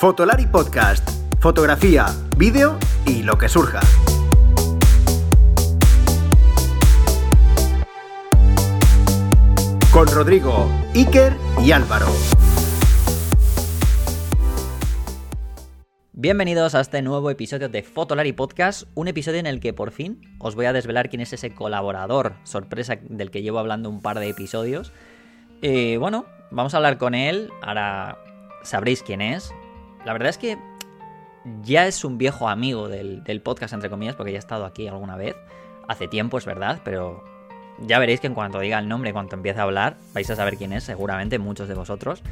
Fotolari Podcast. Fotografía, vídeo y lo que surja. Con Rodrigo, Iker y Álvaro. Bienvenidos a este nuevo episodio de Fotolari Podcast, un episodio en el que por fin os voy a desvelar quién es ese colaborador sorpresa del que llevo hablando un par de episodios. Y bueno, vamos a hablar con él, ahora sabréis quién es. La verdad es que ya es un viejo amigo del, podcast, entre comillas, porque ya ha estado aquí alguna vez. Hace tiempo, es verdad, pero ya veréis que en cuanto diga el nombre, en cuanto empiece a hablar, vais a saber quién es, seguramente muchos de vosotros.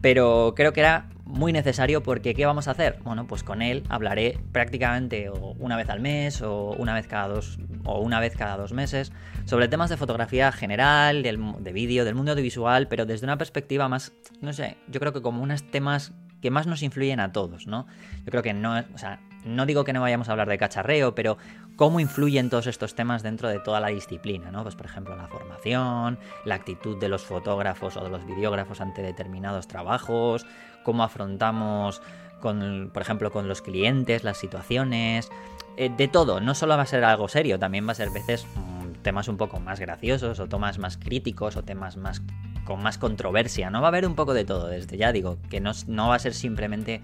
Pero creo que era muy necesario porque ¿qué vamos a hacer? Bueno, pues con él hablaré prácticamente una vez al mes o una vez cada dos o una vez cada dos meses sobre temas de fotografía general, de vídeo, del mundo audiovisual, pero desde una perspectiva más, no sé, yo creo que como unos temas que más nos influyen a todos, ¿no? Yo creo que no, o sea, no digo que no vayamos a hablar de cacharreo, pero cómo influyen todos estos temas dentro de toda la disciplina, ¿no? Pues por ejemplo la formación, la actitud de los fotógrafos o de los videógrafos ante determinados trabajos, cómo afrontamos con, por ejemplo, con los clientes, las situaciones, eh, de todo, no solo va a ser algo serio, también va a ser veces mm, temas un poco más graciosos o temas más críticos o temas más con más controversia, ¿no? Va a haber un poco de todo, desde ya digo, que no, no va a ser simplemente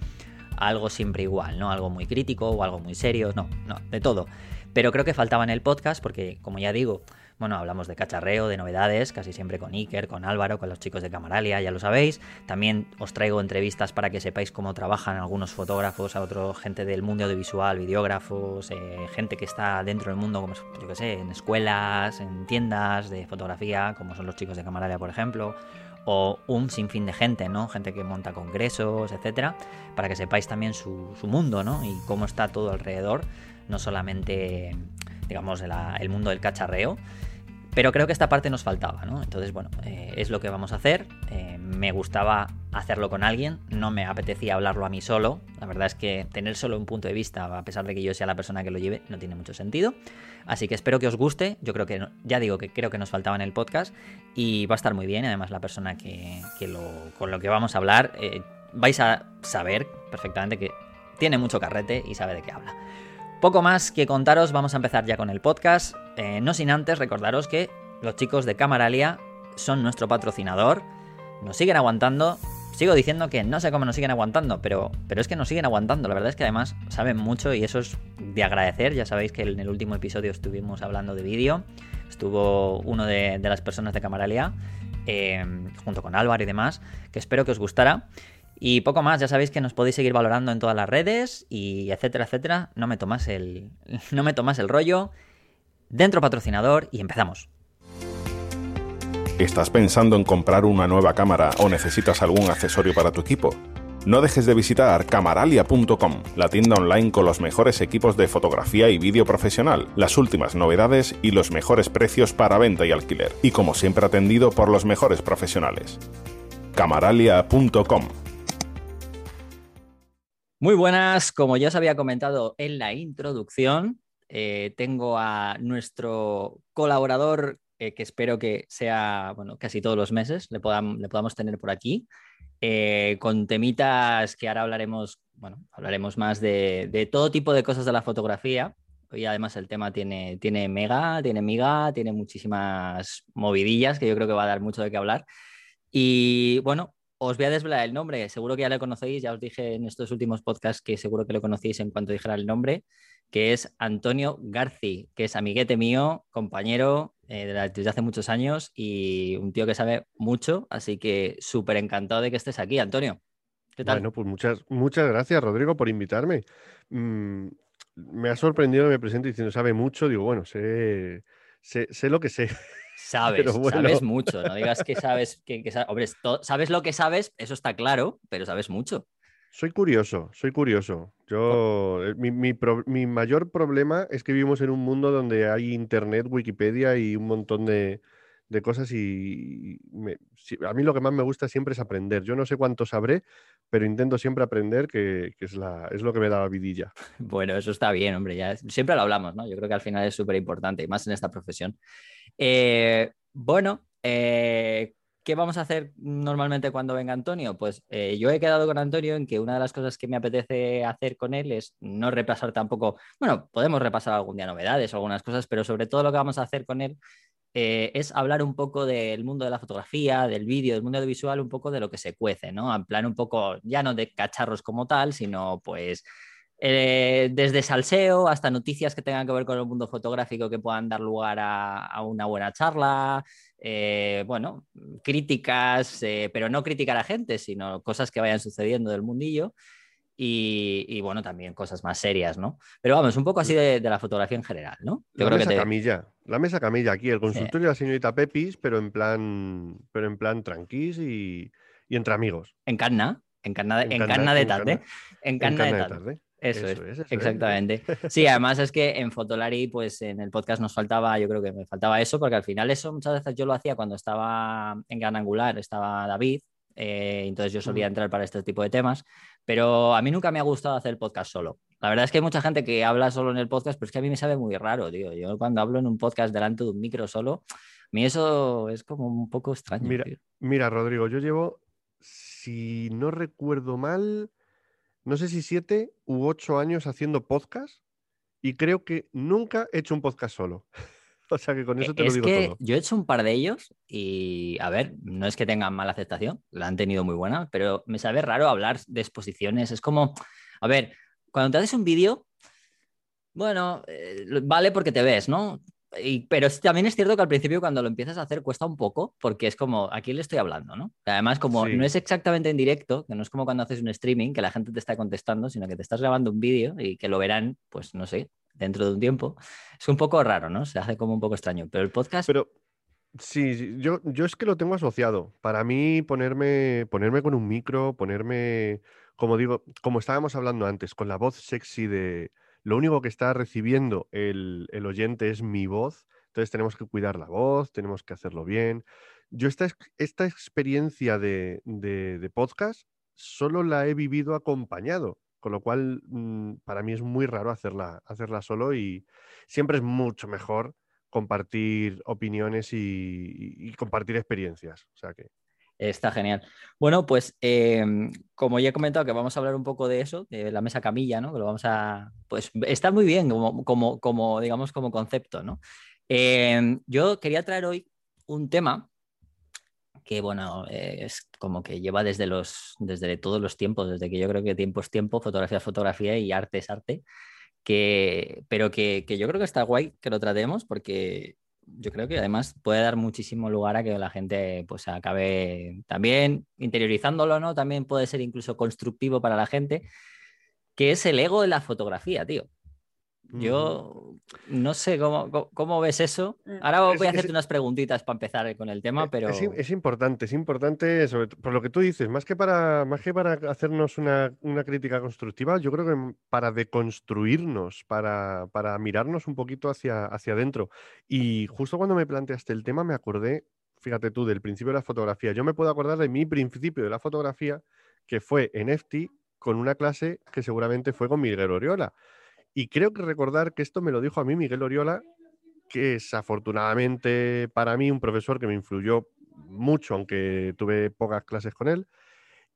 algo siempre igual, ¿no? Algo muy crítico o algo muy serio, no, no, de todo. Pero creo que faltaba en el podcast porque, como ya digo, bueno, hablamos de cacharreo, de novedades, casi siempre con Iker, con Álvaro, con los chicos de Camaralia, ya lo sabéis. También os traigo entrevistas para que sepáis cómo trabajan algunos fotógrafos, a otro gente del mundo audiovisual, videógrafos, eh, gente que está dentro del mundo, como yo que sé, en escuelas, en tiendas de fotografía, como son los chicos de Camaralia, por ejemplo o un sinfín de gente, ¿no? Gente que monta congresos, etcétera, para que sepáis también su, mundo, ¿no? Y cómo está todo alrededor, no solamente, digamos, el mundo del cacharreo, pero creo que esta parte nos faltaba, ¿no? Entonces, bueno, eh, es lo que vamos a hacer. Eh, me gustaba hacerlo con alguien, no me apetecía hablarlo a mí solo. La verdad es que tener solo un punto de vista, a pesar de que yo sea la persona que lo lleve, no tiene mucho sentido. Así que espero que os guste. Yo creo que, ya digo que creo que nos faltaba en el podcast y va a estar muy bien. Además, la persona que, con lo que vamos a hablar, eh, vais a saber perfectamente que tiene mucho carrete y sabe de qué habla. Poco más que contaros, vamos a empezar ya con el podcast. Eh, no sin antes recordaros que los chicos de Camaralia son nuestro patrocinador, nos siguen aguantando. Sigo diciendo que no sé cómo nos siguen aguantando, pero, pero es que nos siguen aguantando. La verdad es que además saben mucho y eso es de agradecer. Ya sabéis que en el último episodio estuvimos hablando de vídeo. Estuvo uno de, las personas de Camaralia, eh, junto con Álvaro y demás, que espero que os gustara. Y poco más, ya sabéis que nos podéis seguir valorando en todas las redes y etcétera, etcétera. No me tomas el, no me tomas el rollo. Dentro patrocinador y empezamos. ¿Estás pensando en comprar una nueva cámara o necesitas algún accesorio para tu equipo? No dejes de visitar camaralia.com, la tienda online con los mejores equipos de fotografía y vídeo profesional, las últimas novedades y los mejores precios para venta y alquiler, y como siempre atendido por los mejores profesionales. camaralia.com muy buenas, como ya os había comentado en la introducción, eh, tengo a nuestro colaborador eh, que espero que sea, bueno, casi todos los meses le, le podamos tener por aquí, eh, con temitas que ahora hablaremos, bueno, hablaremos más de, todo tipo de cosas de la fotografía. Hoy además el tema tiene, tiene mega, tiene miga, tiene muchísimas movidillas que yo creo que va a dar mucho de qué hablar. Y bueno, os voy a desvelar el nombre, seguro que ya lo conocéis, ya os dije en estos últimos podcasts que seguro que lo conocéis en cuanto dijera el nombre, que es Antonio Garci, que es amiguete mío, compañero eh, desde hace muchos años y un tío que sabe mucho, así que súper encantado de que estés aquí, Antonio. ¿Qué tal? Bueno, pues muchas, muchas gracias, Rodrigo, por invitarme. Mm, me ha sorprendido que me presente diciendo sabe mucho, digo, bueno, sé, sé, sé lo que sé. Sabes, sabes mucho, no digas que sabes, que, sabes, sabes lo que sabes, eso está claro, pero sabes mucho. Soy curioso, soy curioso. Yo, eh, mi, mayor problema es que vivimos en un mundo donde hay internet, Wikipedia y un montón de, cosas y a mí lo que más me gusta siempre es aprender. Yo no sé cuánto sabré, pero intento siempre aprender, que, es, la, es lo que me da la vidilla. Bueno, eso está bien, hombre, ya siempre lo hablamos, ¿no? Yo creo que al final es súper importante, y más en esta profesión. Eh, bueno, eh, ¿qué vamos a hacer normalmente cuando venga Antonio? Pues eh, yo he quedado con Antonio en que una de las cosas que me apetece hacer con él es no repasar tampoco, bueno, podemos repasar algún día novedades o algunas cosas, pero sobre todo lo que vamos a hacer con él eh, es hablar un poco del mundo de la fotografía, del vídeo, del mundo audiovisual, un poco de lo que se cuece, ¿no? En plan un poco, ya no de cacharros como tal, sino pues eh, desde salseo hasta noticias que tengan que ver con el mundo fotográfico que puedan dar lugar a, una buena charla, eh, bueno, críticas, pero no criticar a gente, sino cosas que vayan sucediendo del mundillo. Y, bueno, también cosas más serias, ¿no? Pero vamos, un poco así de, la fotografía en general, ¿no? Yo la creo mesa que camilla, la mesa camilla aquí, el consultorio de la señorita Pepis, pero en plan, pero en plan tranquis y, entre amigos. En Canna, en Canna, en, de tarde. En Canna, de tarde. Eso, es, exactamente. Sí, además es que en Fotolari, pues en el podcast nos faltaba, yo creo que me faltaba eso, porque al final eso muchas veces yo lo hacía cuando estaba en Gran Angular, estaba David, eh, entonces yo solía entrar para este tipo de temas, pero a mí nunca me ha gustado hacer el podcast solo. La verdad es que hay mucha gente que habla solo en el podcast, pero es que a mí me sabe muy raro, tío. Yo cuando hablo en un podcast delante de un micro solo, a mí eso es como un poco extraño. Mira, mira Rodrigo, yo llevo, si no recuerdo mal, no sé si siete u ocho años haciendo podcast y creo que nunca he hecho un podcast solo. O sea que con eso te lo digo que Yo he hecho un par de ellos y, a ver, no es que tengan mala aceptación, la han tenido muy buena, pero me sabe raro hablar de exposiciones. Es como, a ver, cuando te haces un vídeo, bueno, eh, vale porque te ves, ¿no? pero también es cierto que al principio cuando lo empiezas a hacer cuesta un poco porque es como, ¿a quién le estoy hablando? ¿no? Además, como no es exactamente en directo, que no es como cuando haces un streaming, que la gente te está contestando, sino que te estás grabando un vídeo y que lo verán, pues no sé, dentro de un tiempo. Es un poco raro, ¿no? Se hace como un poco extraño. Pero el podcast. Pero sí, yo, yo es que lo tengo asociado. Para mí, ponerme, ponerme con un micro, ponerme, como digo, como estábamos hablando antes, con la voz sexy de. Lo único que está recibiendo el, oyente es mi voz. Entonces tenemos que cuidar la voz, tenemos que hacerlo bien. Yo esta, esta experiencia de, de podcast solo la he vivido acompañado. Con lo cual, mm, para mí es muy raro hacerla, hacerla solo y siempre es mucho mejor compartir opiniones y, compartir experiencias. O sea que... Está genial. Bueno, pues em, como ya he comentado que vamos a hablar un poco de eso, de la mesa camilla, ¿no? Que lo vamos a. Pues está muy bien como, como, digamos, como concepto, ¿no? Em, yo quería traer hoy un tema que bueno, es como que lleva desde, los, desde todos los tiempos, desde que yo creo que tiempo es tiempo, fotografía es fotografía y arte es arte, que, pero que, que yo creo que está guay que lo tratemos porque yo creo que además puede dar muchísimo lugar a que la gente pues acabe también interiorizándolo, ¿no? También puede ser incluso constructivo para la gente, que es el ego de la fotografía, tío. Yo no sé cómo, ves eso. Mm. Ahora voy a hacerte unas preguntitas para empezar con el tema, e, pero... Es, importante, es importante, por lo que tú dices, más que para, más que para hacernos una, crítica constructiva, yo creo que para deconstruirnos, para, para mirarnos un poquito hacia, hacia adentro. Y justo cuando me planteaste el tema me acordé, fíjate tú, del principio de la fotografía. Yo me puedo acordar de mi principio de la fotografía, que fue en EFTI, con una clase que seguramente fue con Miguel Oriola. Y creo que recordar que esto me lo dijo a mí Miguel Oriola, que es afortunadamente para mí un profesor que me influyó mucho, aunque tuve pocas clases con él,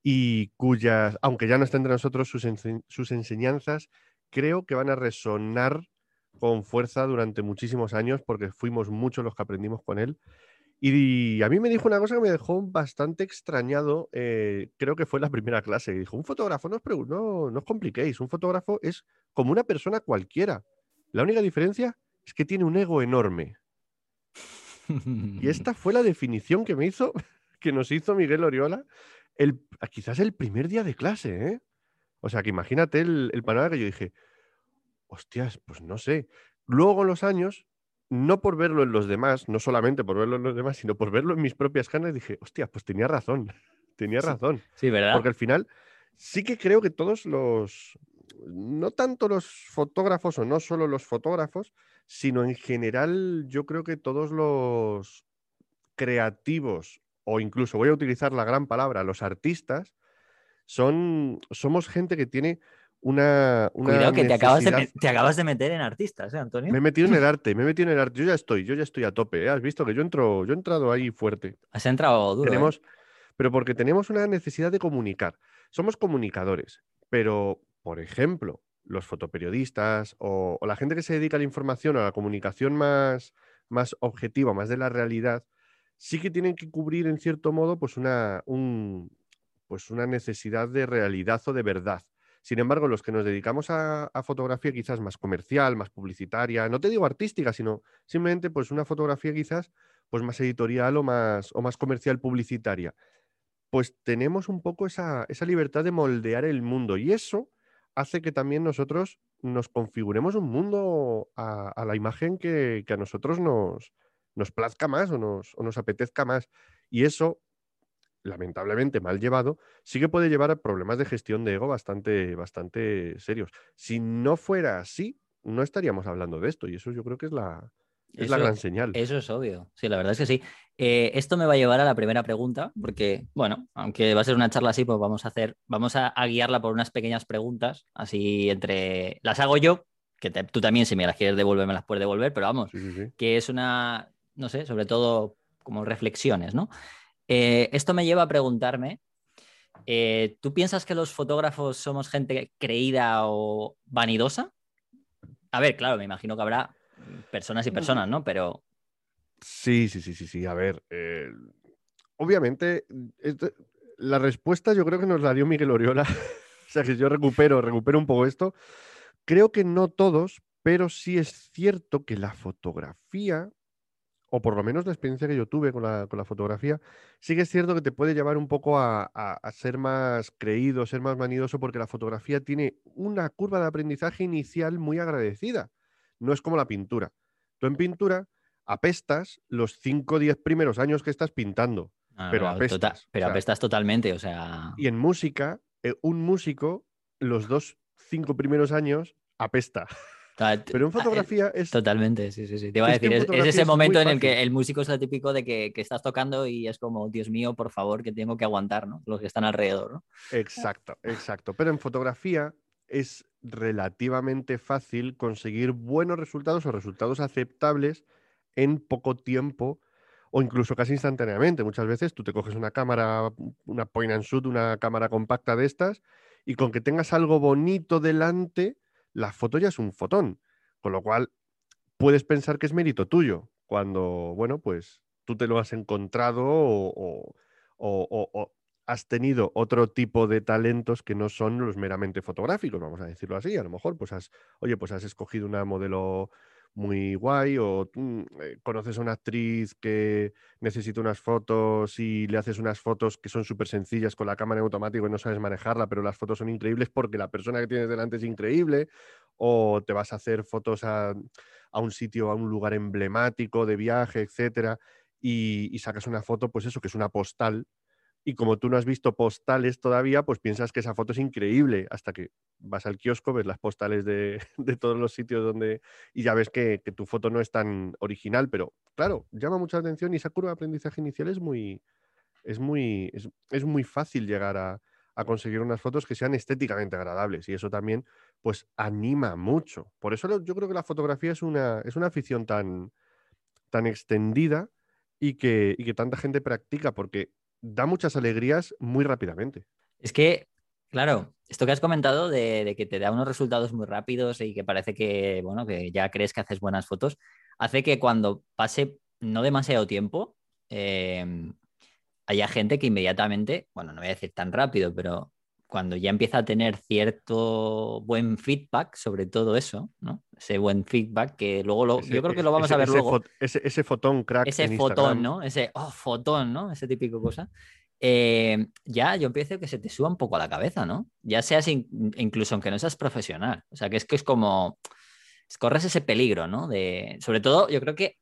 y cuyas, aunque ya no estén entre nosotros, sus, sus enseñanzas creo que van a resonar con fuerza durante muchísimos años, porque fuimos muchos los que aprendimos con él y a mí me dijo una cosa que me dejó bastante extrañado, eh, creo que fue la primera clase, dijo, un fotógrafo, no os, no, no os compliquéis, un fotógrafo es como una persona cualquiera. La única diferencia es que tiene un ego enorme. Y esta fue la definición que me hizo, que nos hizo Miguel Oriola, el, quizás el primer día de clase, ¿eh? O sea, que imagínate el, el panorama que yo dije, hostias, pues no sé. Luego con los años no por verlo en los demás, no solamente por verlo en los demás, sino por verlo en mis propias canas, dije, hostia, pues tenía razón, tenía razón. Sí, ¿verdad? Porque al final sí que creo que todos los, no tanto los fotógrafos o no solo los fotógrafos, sino en general yo creo que todos los creativos o incluso voy a utilizar la gran palabra, los artistas, son, somos gente que tiene una, una Cuidado que te acabas, de, te acabas de meter en artistas, ¿eh, Antonio? Me he metido en el arte, me he metido en el arte. Yo ya estoy, yo ya estoy a tope. ¿eh? Has visto que yo entro, yo he entrado ahí fuerte. Has entrado duro. ¿eh? Tenemos, pero porque tenemos una necesidad de comunicar. Somos comunicadores, pero, por ejemplo, los fotoperiodistas o, o la gente que se dedica a la información o a la comunicación más, más objetiva, más de la realidad, sí que tienen que cubrir, en cierto modo, pues una, un- pues una necesidad de realidad o de verdad. Sin embargo, los que nos dedicamos a, a fotografía quizás más comercial, más publicitaria, no te digo artística, sino simplemente pues una fotografía quizás pues más editorial o más, o más comercial publicitaria, pues tenemos un poco esa, esa libertad de moldear el mundo y eso hace que también nosotros nos configuremos un mundo a, a la imagen que, que a nosotros nos, nos plazca más o nos, o nos apetezca más. Y eso, lamentablemente mal llevado, sí que puede llevar a problemas de gestión de ego bastante, bastante serios. Si no fuera así, no estaríamos hablando de esto y eso yo creo que es la, es la gran señal. Eso es obvio. Sí, la verdad es que sí. Eh, esto me va a llevar a la primera pregunta, porque, bueno, aunque va a ser una charla así, pues vamos a hacer, vamos a, a guiarla por unas pequeñas preguntas, así entre. Las hago yo, que te- tú también, si me las quieres devolver, me las puedes devolver, pero vamos, Sí, sí, sí. que es una, no sé, sobre todo como reflexiones, ¿no? Eh, esto me lleva a preguntarme, eh, ¿tú piensas que los fotógrafos somos gente creída o vanidosa? A ver, claro, me imagino que habrá personas y personas, ¿no? Pero Sí, sí, sí, sí, sí. A ver, eh, obviamente, esto- la respuesta yo creo que nos la dio Miguel Oriola. o sea que yo recupero, recupero un poco esto. Creo que no todos, pero sí es cierto que la fotografía, o por lo menos la experiencia que yo tuve con la, con la fotografía, sí que es cierto que te puede llevar un poco a, a- a ser más creído, ser más manidoso, porque la fotografía tiene una curva de aprendizaje inicial muy agradecida. No es como la pintura. Tú en pintura apestas los 5 o 10 primeros años que estás pintando. Ah, Pero tota- apestas, pero o sea- apestas totalmente, o sea. Y en música, eh, un músico, los dos, cinco primeros años, apesta. Ta- Pero en ah, eh, fotografía es... Totalmente, sí, sí, sí. Te iba a decir, es, ese es momento en el que el músico es el típico de que, que estás tocando y es como, Dios mío, por favor, que tengo que aguantar, ¿no? Los que están alrededor, ¿no? Exacto, exacto. Pero en fotografía es relativamente fácil conseguir buenos resultados o resultados aceptables en poco tiempo o incluso casi instantáneamente. Muchas veces tú te coges una cámara, una point and shoot, una cámara compacta de estas, y con que tengas algo bonito delante, la foto ya es un fotón. Con lo cual, puedes pensar que es mérito tuyo, cuando, bueno, pues tú te lo has encontrado o, has tenido otro tipo de talentos que no son los meramente fotográficos, vamos a decirlo así. A lo mejor, pues has, oye, pues has escogido una modelo muy guay o mm, eh, conoces a una actriz que necesita unas fotos y le haces unas fotos que son súper sencillas con la cámara en automático y no sabes manejarla, pero las fotos son increíbles porque la persona que tienes delante es increíble, o te vas a hacer fotos a, a un sitio, a un lugar emblemático de viaje, etcétera, y, y sacas una foto, pues eso, que es una postal, y como tú no has visto postales todavía, pues piensas que esa foto es increíble, hasta que vas al kiosco, ves las postales de, de todos los sitios donde, y ya ves que, tu foto no es tan original, pero claro, llama mucha atención y esa curva de aprendizaje inicial es muy, es muy, es, es muy fácil llegar a, a conseguir unas fotos que sean estéticamente agradables y eso también pues anima mucho. Por eso yo creo que la fotografía es una, es una afición tan, tan extendida y que, y que tanta gente practica porque da muchas alegrías muy rápidamente. Es que, claro, esto que has comentado de, que te da unos resultados muy rápidos y que parece que, bueno, que ya crees que haces buenas fotos, hace que cuando pase no demasiado tiempo, eh, haya gente que inmediatamente, bueno, no voy a decir tan rápido, pero cuando ya empieza a tener cierto buen feedback sobre todo eso, ¿no? Ese buen feedback que luego lo, Ese- yo creo que lo vamos ese- a ver ese luego fot- ese, ese fotón crack. ese en fotón, Instagram. ¿no? Ese, oh, fotón, ¿no? Ese típico cosa. Eh, ya yo empiezo que se te suba un poco a la cabeza, ¿no? Ya seas in- incluso aunque no seas profesional. O sea, que es que es como, corres ese peligro, ¿no? De, sobre todo, yo creo que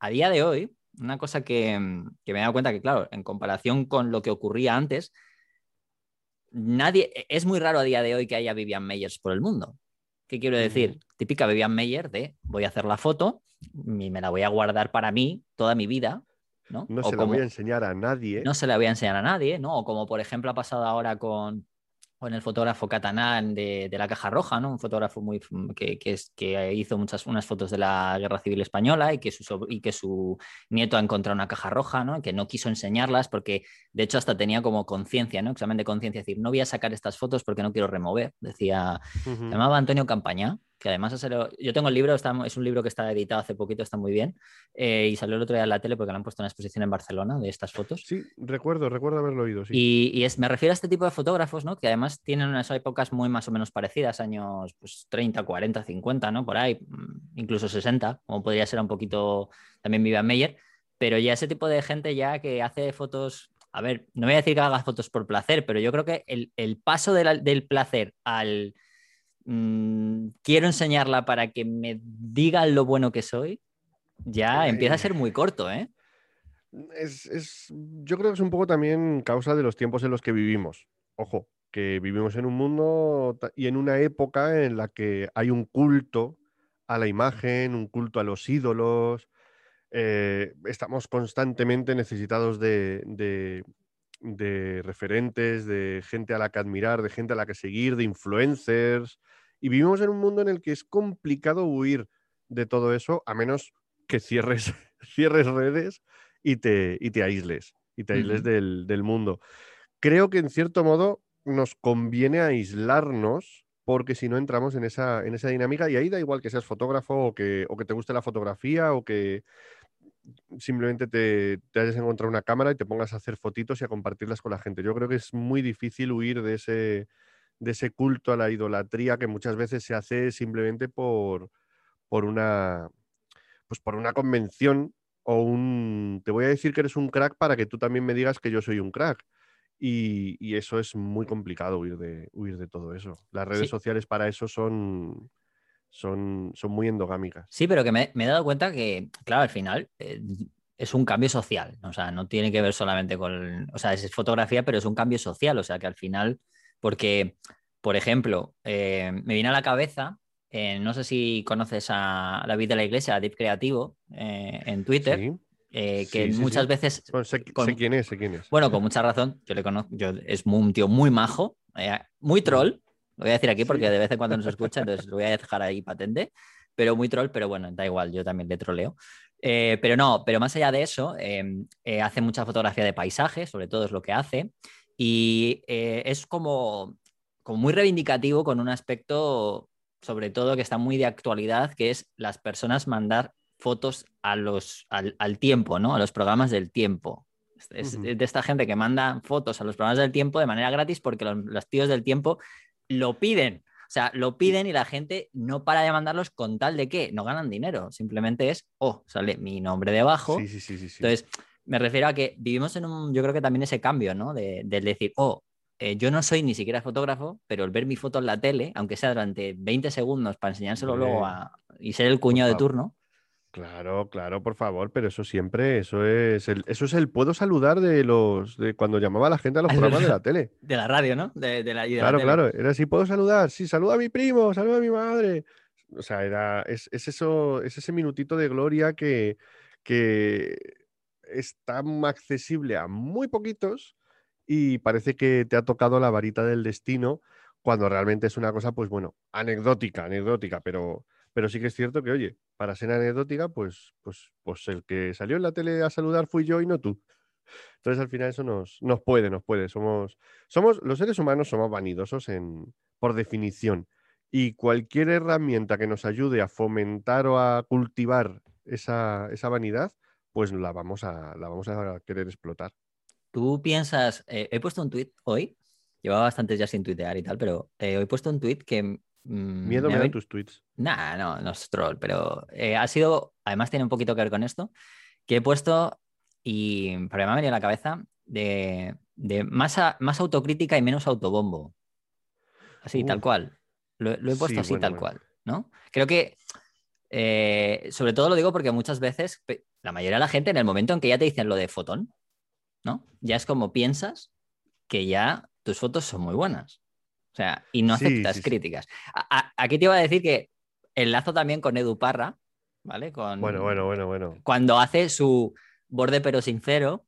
a día de hoy, una cosa que, que me he dado cuenta que, claro, en comparación con lo que ocurría antes, nadie, es muy raro a día de hoy que haya Vivian Meyers por el mundo. ¿Qué quiero decir? Típica Vivian Meyer de voy a hacer la foto y me la voy a guardar para mí toda mi vida, ¿no? No O se como- la voy a enseñar a nadie. no se la voy a enseñar a nadie, ¿no? O como por ejemplo ha pasado ahora con, o en el fotógrafo catalán de, la Caja Roja, ¿no? Un fotógrafo muy que, es, que hizo muchas unas fotos de la Guerra Civil Española y que su, y que su nieto ha encontrado una caja roja, ¿no? Que no quiso enseñarlas porque, de hecho, hasta tenía como conciencia, ¿no? Examen de conciencia, decir, no voy a sacar estas fotos porque no quiero remover, decía, se llamaba Antonio Campaña, que además yo tengo el libro, es un libro que está editado hace poquito, está muy bien, eh, y salió el otro día en la tele porque lo han puesto en una exposición en Barcelona de estas fotos. Sí, recuerdo, recuerdo haberlo oído. Y, es, me refiero a este tipo de fotógrafos, ¿no? Que además tienen unas épocas muy más o menos parecidas, años pues, 30, 40, 50, ¿no? Por ahí, mm, incluso 60, como podría ser un poquito también Vivian Meyer, pero ya ese tipo de gente ya que hace fotos a ver, no voy a decir que haga fotos por placer, pero yo creo que el, paso del placer al Mm, quiero enseñarla para que me digan lo bueno que soy, ya empieza a ser muy corto, ¿eh? Es, yo creo que es un poco también causa de los tiempos en los que vivimos. Ojo, que vivimos en un mundo y en una época en la que hay un culto a la imagen, un culto a los ídolos. Eh, estamos constantemente necesitados de, de referentes, de gente a la que admirar, de gente a la que seguir, de influencers. Y vivimos en un mundo en el que es complicado huir de todo eso, a menos que cierres, cierres redes y te, y te aísles, y te aísles del, mundo. Creo que en cierto modo nos conviene aislarnos porque si no entramos en esa, en esa dinámica y ahí da igual que seas fotógrafo o que, o que te guste la fotografía o que simplemente te, te, hayas encontrado una cámara y te pongas a hacer fotitos y a compartirlas con la gente. Yo creo que es muy difícil huir de ese, de ese culto a la idolatría que muchas veces se hace simplemente por, por una pues por una convención o un te voy a decir que eres un crack para que tú también me digas que yo soy un crack. Y, eso es muy complicado huir de, huir de todo eso. Las redes sociales para eso son, son, son muy endogámicas. Sí, pero que me, he dado cuenta que, claro, al final eh, es un cambio social, o sea, no tiene que ver solamente con, o sea, es fotografía, pero es un cambio social, o sea, que al final, porque, por ejemplo, eh, me viene a la cabeza, eh, no sé si conoces a David de la Iglesia, a Deep Creativo, en Twitter. que muchas veces. sé, quién es, sé quién es. Bueno, con mucha razón, yo le conozco, yo, es un tío muy majo, muy troll, lo voy a decir aquí porque de vez en cuando nos escucha, entonces lo voy a dejar ahí patente. Pero muy troll, pero bueno, da igual, yo también le troleo. Eh, pero no, pero más allá de eso, em, eh, hace mucha fotografía de paisajes, sobre todo es lo que hace. Y eh, es como, como muy reivindicativo con un aspecto, sobre todo, que está muy de actualidad, que es las personas mandar fotos a los, al, tiempo, ¿no? A los programas del tiempo. Es, de esta gente que manda fotos a los programas del tiempo de manera gratis porque los tíos del tiempo lo piden. O sea, lo piden y la gente no para de mandarlos con tal de que no ganan dinero. Simplemente es, oh, sale mi nombre debajo. Sí, sí, sí, sí, Entonces, me refiero a que vivimos en un, yo creo que también ese cambio, ¿no? De, decir, oh, eh, yo no soy ni siquiera fotógrafo, pero el ver mi foto en la tele, aunque sea durante 20 segundos para enseñárselo luego a, y ser el cuñado de turno, Claro, claro, por favor, pero eso siempre, eso es el, eso es el puedo saludar de los de cuando llamaba a la gente a los programas de la tele. De la radio, ¿no? De, la, claro, claro, era así, puedo saludar, sí, saluda a mi primo, saluda a mi madre. O sea, era, es, eso, es ese minutito de gloria que, que es tan accesible a muy poquitos y parece que te ha tocado la varita del destino cuando realmente es una cosa, pues bueno, anecdótica, anecdótica, pero pero sí que es cierto que, oye, para ser anecdótica, pues, pues, pues el que salió en la tele a saludar fui yo y no tú. Entonces al final eso nos, nos puede, nos puede. Somos, somos, los seres humanos somos vanidosos en, por definición. Y cualquier herramienta que nos ayude a fomentar o a cultivar esa, esa vanidad, pues la vamos, a, la vamos a querer explotar. Tú piensas, eh, he puesto un tweet hoy, llevaba bastantes ya sin tuitear y tal, pero eh, he puesto un tweet que Miedo me dan tus tweets. Nah, no, no es troll, pero eh, ha sido, además tiene un poquito que ver con esto, que he puesto y pero me ha venido a la cabeza de, más, más, autocrítica y menos autobombo. Así, tal cual. Lo, he puesto así, tal cual, ¿no? Creo que, eh, sobre todo lo digo porque muchas veces, la mayoría de la gente, en el momento en que ya te dicen lo de fotón, ¿no? Ya es como piensas que ya tus fotos son muy buenas. O sea, y no aceptas críticas. aquí te iba a decir que enlazo también con Edu Parra, ¿vale? Con, bueno, bueno, bueno, bueno. Cuando hace su borde pero sincero,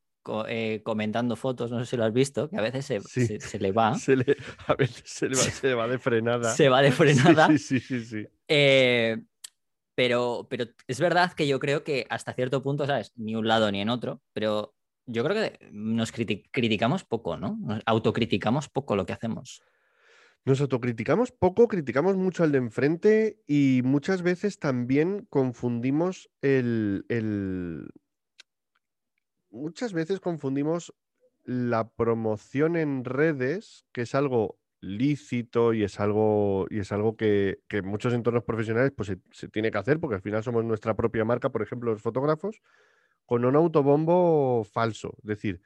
eh, comentando fotos, no sé si lo has visto, que a veces se, Sí. se- se le va. Se le- a veces se, le va, se le va de frenada. Se va de frenada. Sí, sí, sí, sí. Eh, pero, pero es verdad que yo creo que hasta cierto punto, ¿sabes? Ni un lado ni en otro, pero yo creo que nos criti- criticamos poco, ¿no? Nos autocriticamos poco lo que hacemos. Nos autocriticamos poco, criticamos mucho al de enfrente y muchas veces también confundimos el, el- Muchas veces confundimos la promoción en redes, que es algo lícito y es algo, y es algo que, que en muchos entornos profesionales pues, se, tiene que hacer, porque al final somos nuestra propia marca, por ejemplo, los fotógrafos, con un autobombo falso. Es decir,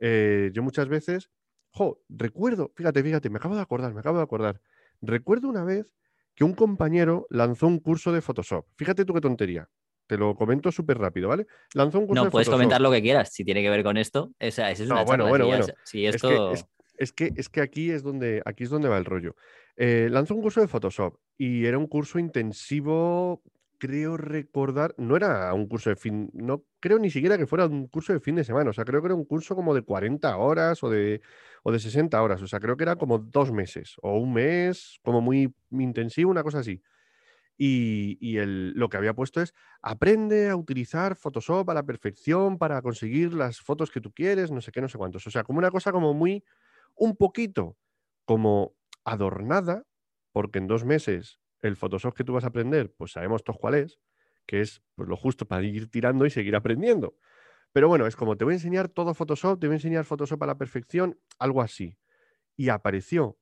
eh, yo muchas veces Jo, recuerdo, fíjate, fíjate, me acabo de acordar, me acabo de acordar. Recuerdo una vez que un compañero lanzó un curso de Photoshop. Fíjate tú qué tontería. Te lo comento súper rápido, ¿vale? Lanzó un curso No, de puedes Photoshop. comentar lo que quieras, si tiene que ver con esto. Esa, esa es No, una bueno, bueno, si bueno. es- si Es esto... que, es, es que, es que aquí es donde aquí es donde va el rollo. Eh, lanzó un curso de Photoshop y era un curso intensivo, creo recordar, no era un curso de fin, no creo ni siquiera que fuera un curso de fin de semana, o sea, creo que era un curso como de 40 horas o de, o de 60 horas, o sea, creo que era como dos meses o un mes, como muy intensivo, una cosa así. Y, y el- lo que había puesto es, aprende a utilizar Photoshop a la perfección para conseguir las fotos que tú quieres, no sé qué, no sé cuántos. O sea, como una cosa como muy, un poquito como adornada, porque en dos meses el Photoshop que tú vas a aprender, pues sabemos todos cuál es, que es pues, lo justo para ir tirando y seguir aprendiendo. Pero bueno, es como te voy a enseñar todo Photoshop, te voy a enseñar Photoshop a la perfección, algo así. Y apareció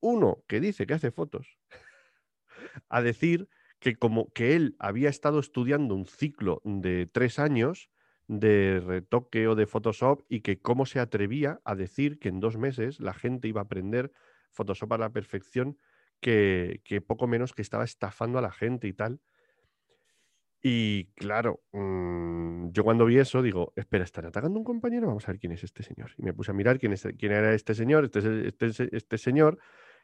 uno que dice que hace fotos a decir que como que él había estado estudiando un ciclo de tres años de retoque o de Photoshop y que cómo se atrevía a decir que en dos meses la gente iba a aprender Photoshop a la perfección, que, poco menos que estaba estafando a la gente y tal. Y claro, mm, yo cuando vi eso digo, espera, ¿están atacando a un compañero? Vamos a ver quién es este señor. Y me puse a mirar quién, era este señor. Este, este, este señor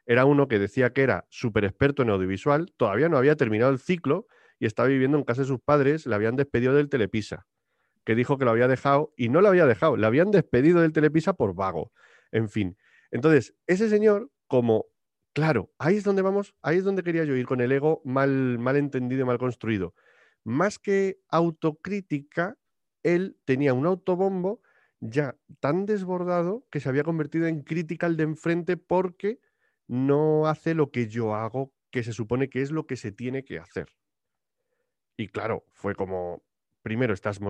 era uno que decía que era súper experto en audiovisual, todavía no había terminado el ciclo y estaba viviendo en casa de sus padres, le habían despedido del Telepisa, que dijo que lo había dejado y no lo había dejado, le habían despedido del Telepisa por vago. En fin, entonces, ese señor, como, claro, ahí es donde vamos, ahí es donde quería yo ir con el ego mal, mal entendido y mal construido. Más que autocrítica, él tenía un autobombo ya tan desbordado que se había convertido en crítica al de enfrente porque no hace lo que yo hago, que se supone que es lo que se tiene que hacer. Y claro, fue como, primero estás,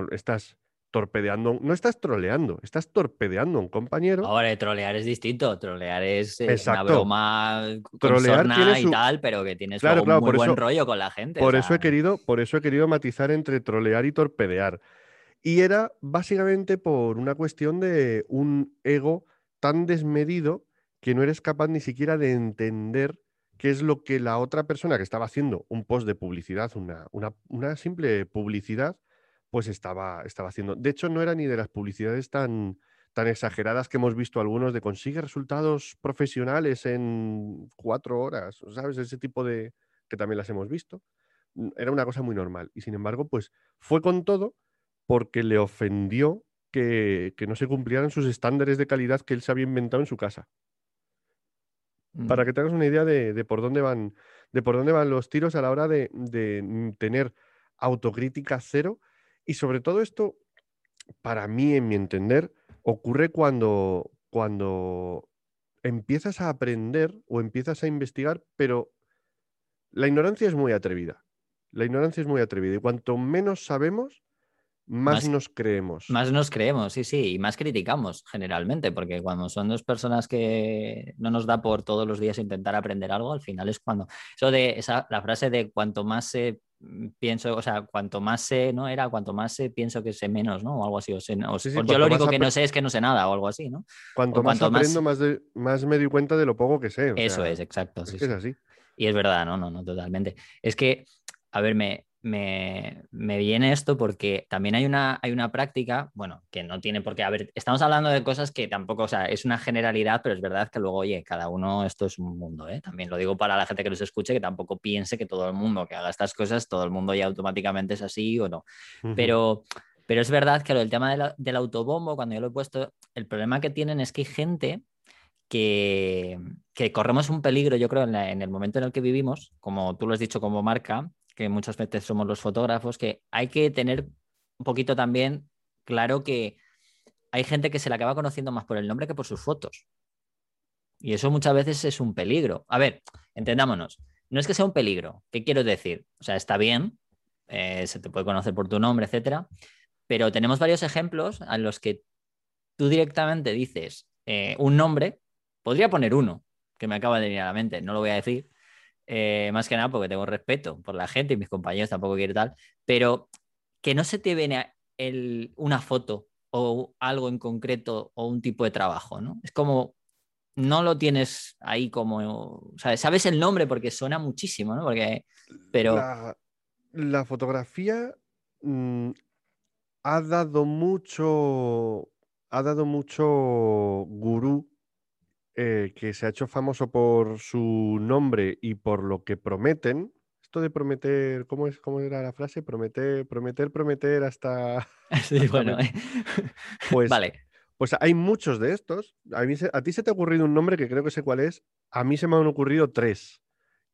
torpedeando, no estás troleando, estás torpedeando a un compañero. Ahora, trolear es distinto. Trolear es eh, una broma Trolear y tal, pero que tienes Claro, claro, muy buen eso- rollo con la gente. Por o eso he querido, por eso he querido matizar entre trolear y torpedear. Y era básicamente por una cuestión de un ego tan desmedido que no eres capaz ni siquiera de entender qué es lo que la otra persona que estaba haciendo un post de publicidad, una, una- una simple publicidad, pues estaba, estaba haciendo. De hecho, no era ni de las publicidades tan, tan exageradas que hemos visto algunos de consigue resultados profesionales en cuatro horas, ¿sabes? Ese tipo de que también las hemos visto. Mm, Era una cosa muy normal. Y sin embargo, pues fue con todo porque le ofendió que, que no se cumplieran sus estándares de calidad que él se había inventado en su casa. mm, Para que te hagas una idea de, de por dónde van, de por dónde van los tiros a la hora de, de, mm, tener autocrítica cero. Y sobre todo esto, para mí, en mi entender, ocurre cuando, cuando empiezas a aprender o empiezas a investigar, pero la ignorancia es muy atrevida. La ignorancia es muy atrevida. Y cuanto menos sabemos, más, Más- nos creemos. Más nos creemos, sí, sí, y más criticamos generalmente, porque cuando son dos personas que no nos da por todos los días intentar aprender algo, al final es cuando. Eso de esa, la frase de cuanto más mm, pienso, o sea, cuanto más sé, ¿no? Era cuanto más sé, pienso que sé menos, ¿no? O algo así. O sé, o- Sí, sí, o yo lo único que no sé es que no sé nada, o algo así, ¿no? Cuanto más cuanto más- aprendo, más, de- más me doy cuenta de lo poco que sé. Eso sea, es, exacto. es sí, que es sí. así. Y es verdad, no, no, no, totalmente. Es que, a ver, me, me, me viene esto porque también hay una, hay una práctica, bueno, que no tiene por qué, a ver, estamos hablando de cosas que tampoco, o sea, es una generalidad, pero es verdad que luego, oye, cada uno, esto es un mundo, ¿eh? También lo digo para la gente que nos escuche, que tampoco piense que todo el mundo que haga estas cosas, todo el mundo ya automáticamente es así o no. Pero Pero es verdad que lo del tema del autobombo, cuando yo lo he puesto, el problema que tienen es que hay gente que, corremos un peligro, yo creo, en, el momento en el que vivimos, como tú lo has dicho como marca, que muchas veces somos los fotógrafos, que hay que tener un poquito también claro que hay gente que se la acaba conociendo más por el nombre que por sus fotos. Y eso muchas veces es un peligro. A ver, entendámonos, no es que sea un peligro, ¿qué quiero decir? O sea, está bien, eh, se te puede conocer por tu nombre, etcétera, pero tenemos varios ejemplos en los que tú directamente dices eh, un nombre, podría poner uno, que me acaba de venir a la mente, no lo voy a decir, eh, más que nada porque tengo respeto por la gente y mis compañeros tampoco quiero tal, pero que no se te viene una foto o algo en concreto o un tipo de trabajo, ¿no? Es como, no lo tienes ahí como, sabes el nombre porque suena muchísimo, ¿no? Porque, pero... La, fotografía mm, ha dado mucho, ha dado mucho gurú eh, que se ha hecho famoso por su nombre y por lo que prometen. Esto de prometer, ¿cómo, es, cómo era la frase? Prometer, prometer, prometer hasta... Sí, bueno. Eh. Pues, vale. Pues hay muchos de estos. A, a ti se te ha ocurrido un nombre que creo que sé cuál es. A mí se me han ocurrido tres.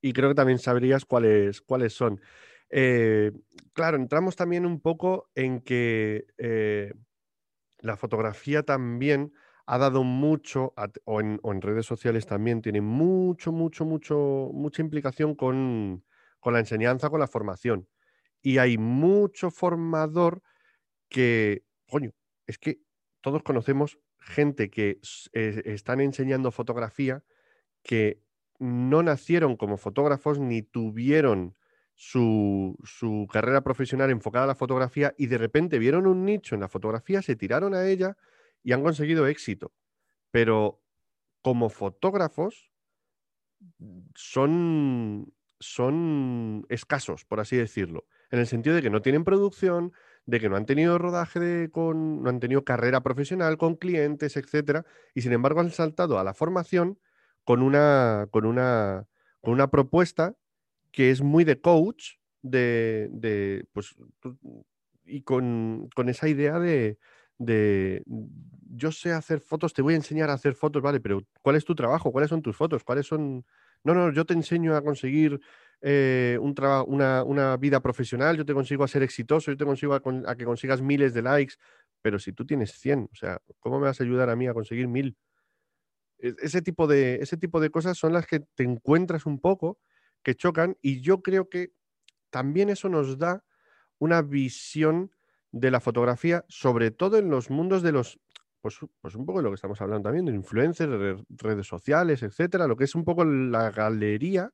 Y creo que también sabrías cuáles, cuáles son. Eh, claro, entramos también un poco en que la fotografía también ha dado mucho, o en, redes sociales también, tiene mucho, mucho, mucho, mucha implicación con, la enseñanza, con la formación. Y hay mucho formador que, coño, es que todos conocemos gente que están enseñando fotografía que no nacieron como fotógrafos ni tuvieron su, su, carrera profesional enfocada a la fotografía y de repente vieron un nicho en la fotografía, se tiraron a ella y han conseguido éxito. Pero como fotógrafos son, son escasos, por así decirlo, en el sentido de que no tienen producción, de que no han tenido rodaje con, no han tenido carrera profesional con clientes, etcétera, y sin embargo han saltado a la formación con una, con una, con una propuesta que es muy de coach, de, de pues, y con, con esa idea de, de yo sé hacer fotos, te voy a enseñar a hacer fotos, vale, pero ¿cuál es tu trabajo? ¿Cuáles son tus fotos? ¿Cuáles son...? No, no, yo te enseño a conseguir eh, un una, una, vida profesional, yo te consigo a ser exitoso, yo te consigo a, que consigas miles de likes, pero si tú tienes 100, o sea, ¿cómo me vas a ayudar a mí a conseguir mil? Ese tipo de, ese tipo de cosas son las que te encuentras un poco, que chocan, y yo creo que también eso nos da una visión de la fotografía, sobre todo en los mundos de los, pues, pues un poco de lo que estamos hablando también, de influencers, redes sociales, etcétera, lo que es un poco la galería,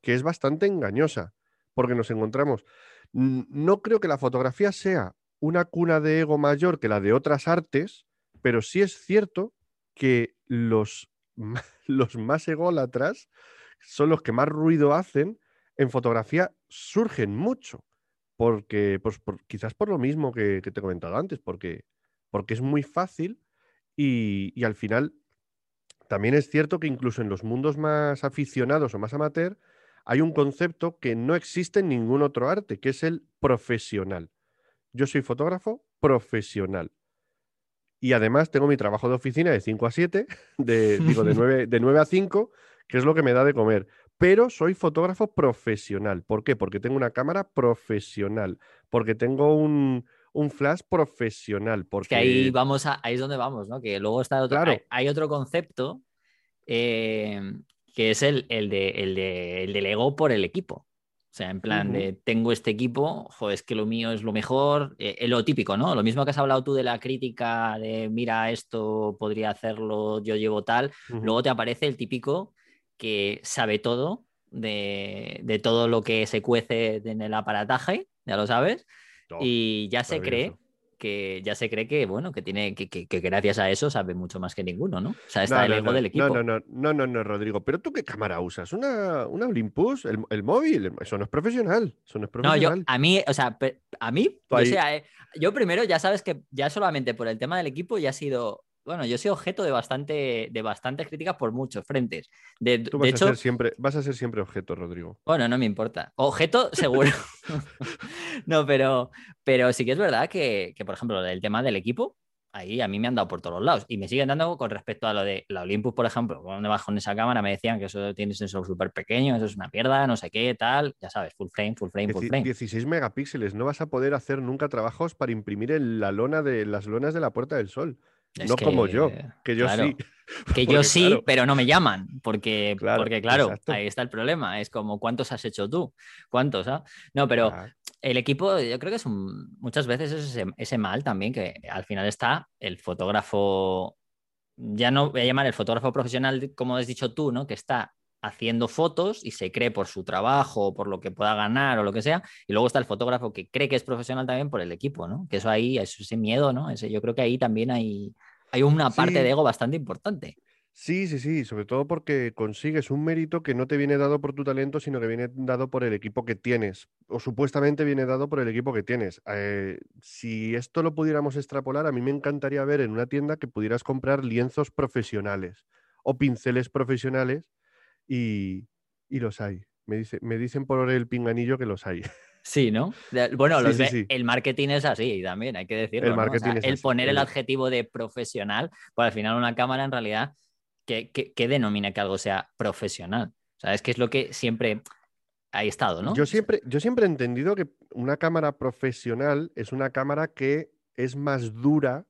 que es bastante engañosa, porque nos encontramos. No creo que la fotografía sea una cuna de ego mayor que la de otras artes, pero sí es cierto que los, los más ególatras son los que más ruido hacen. En fotografía surgen mucho porque, pues, quizás por lo mismo que, te he comentado antes, porque, porque es muy fácil y, al final también es cierto que incluso en los mundos más aficionados o más amateur hay un concepto que no existe en ningún otro arte, que es el profesional. Yo soy fotógrafo profesional. Y además tengo mi trabajo de oficina de 5 a 7, de, digo, de 9, de 9 a 5, que es lo que me da de comer pero soy fotógrafo profesional. ¿Por qué? Porque tengo una cámara profesional, porque tengo un, flash profesional. Porque... Que ahí vamos a, ahí es donde vamos, ¿no? Que luego está otro, hay, otro concepto eh, que es el, el, de, el, de, el del ego por el equipo. O sea, en plan de tengo este equipo, joder, es que lo mío es lo mejor, eh, lo típico, ¿no? Lo mismo que has hablado tú de la crítica de mira, esto podría hacerlo, yo llevo tal, luego te aparece el típico que sabe todo de, todo lo que se cuece en el aparataje, ya lo sabes, y ya se cree que ya se cree que bueno que tiene que, que, gracias a eso sabe mucho más que ninguno, ¿no? O sea, está el ego del equipo. No, no, no, no, no, Rodrigo. Pero tú qué cámara usas? Una, una Olympus, el, móvil. Eso no es profesional. Eso no es profesional. No, yo a mí, o sea, a mí, yo, sea, eh, yo primero ya sabes que ya solamente por el tema del equipo ya ha sido bueno, yo soy objeto de bastante, de bastantes críticas por muchos frentes. De, Tú de vas, hecho, a ser siempre, vas a ser siempre objeto, Rodrigo. bueno, no me importa. Objeto, seguro. no, pero, pero sí que es verdad que, que, por ejemplo, el tema del equipo, ahí a mí me han dado por todos los lados. Y me siguen dando con respecto a lo de la Olympus, por ejemplo, cuando bajo en esa cámara me decían que eso tiene sensor súper pequeño, eso es una mierda, no sé qué, tal. Ya sabes, full frame, full frame, full frame. 16 megapíxeles, no vas a poder hacer nunca trabajos para imprimir en la lona de las lonas de la Puerta del Sol. Es no que, como yo, que yo claro, sí. Que Porque, yo sí, claro, pero no me llaman, porque, Claro, porque claro, exacto. ahí está el problema. Es como, ¿cuántos has hecho tú? ¿Cuántos? ah? No, pero ah, el equipo, yo creo que es un, muchas veces es ese, ese mal también, que al final está el fotógrafo, ya no voy a llamar el fotógrafo profesional, como has dicho tú, ¿no? Que está haciendo fotos y se cree por su trabajo, o por lo que pueda ganar o lo que sea, y luego está el fotógrafo que cree que es profesional también por el equipo, ¿no? Que eso ahí, es ese miedo, ¿no? Ese, yo creo que ahí también hay, hay una parte de ego bastante importante. Sí, sí, sí, sobre todo porque consigues un mérito que no te viene dado por tu talento, sino que viene dado por el equipo que tienes, o supuestamente viene dado por el equipo que tienes. Eh, si esto lo pudiéramos extrapolar, a mí me encantaría ver en una tienda que pudieras comprar lienzos profesionales o pinceles profesionales y, y los hay. Me dice, me dicen por el pinganillo que los hay. Sí, ¿no? Bueno, Sí, los sí, ve- sí. el marketing es así también, hay que decirlo. El ¿no? O sea, marketing es el poner el el- adjetivo de profesional, pues al final una cámara en realidad, ¿qué, qué- qué denomina que algo sea profesional? O sea, es que es lo que siempre ha estado, ¿no? Yo siempre, yo siempre he entendido que una cámara profesional es una cámara que es más dura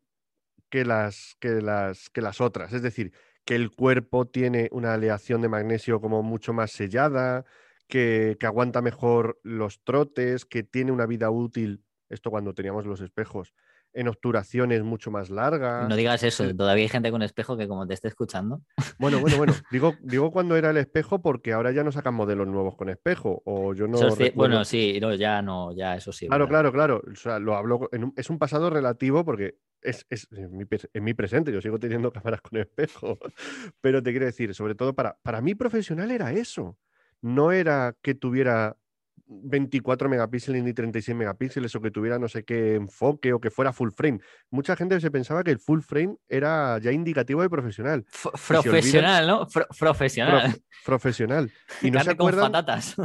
que las, que las, que las otras. Es decir, que el cuerpo tiene una aleación de magnesio como mucho más sellada, que, que aguanta mejor los trotes, que tiene una vida útil, esto cuando teníamos los espejos, en obturaciones mucho más larga. No digas eso, todavía hay gente con espejo que como te esté escuchando. Bueno, bueno, bueno. Digo, digo cuando era el espejo porque ahora ya no sacan modelos nuevos con espejo. O yo no recuerdo- bueno, sí, no, ya no, ya eso sí. Claro, ¿verdad? claro, claro. O sea, lo hablo en un- es un pasado relativo porque es, es en, mi, pres- en mi presente. Yo sigo teniendo cámaras con espejo. Pero te quiero decir, sobre todo para, para mí profesional era eso. No era que tuviera 24 megapíxeles ni 36 megapíxeles o que tuviera no sé qué enfoque o que fuera full frame. Mucha gente se pensaba que el full frame era ya indicativo de profesional. F- se olvidan- profesional, ¿no? Pro- profesional. Prof- profesional. Y no, se acuerdan, patatas.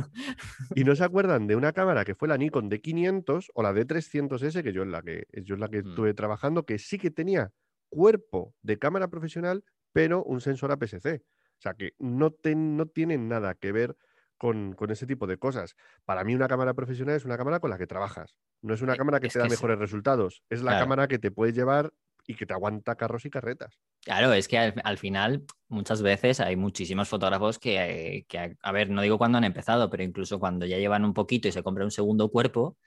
y no se acuerdan de una cámara que fue la Nikon D500 o la D300S, que yo es la que, yo es la que Mm. estuve trabajando, que sí que tenía cuerpo de cámara profesional, pero un sensor APS-C. O sea que no, te- no tienen nada que ver con, con ese tipo de cosas. Para mí una cámara profesional es una cámara con la que trabajas. No es una cámara que es te da que mejores resultados. Es la Claro. cámara que te puede llevar y que te aguanta carros y carretas. Claro, es que al, al final muchas veces hay muchísimos fotógrafos que, que, a ver, no digo cuando han empezado, pero incluso cuando ya llevan un poquito y se compran un segundo cuerpo,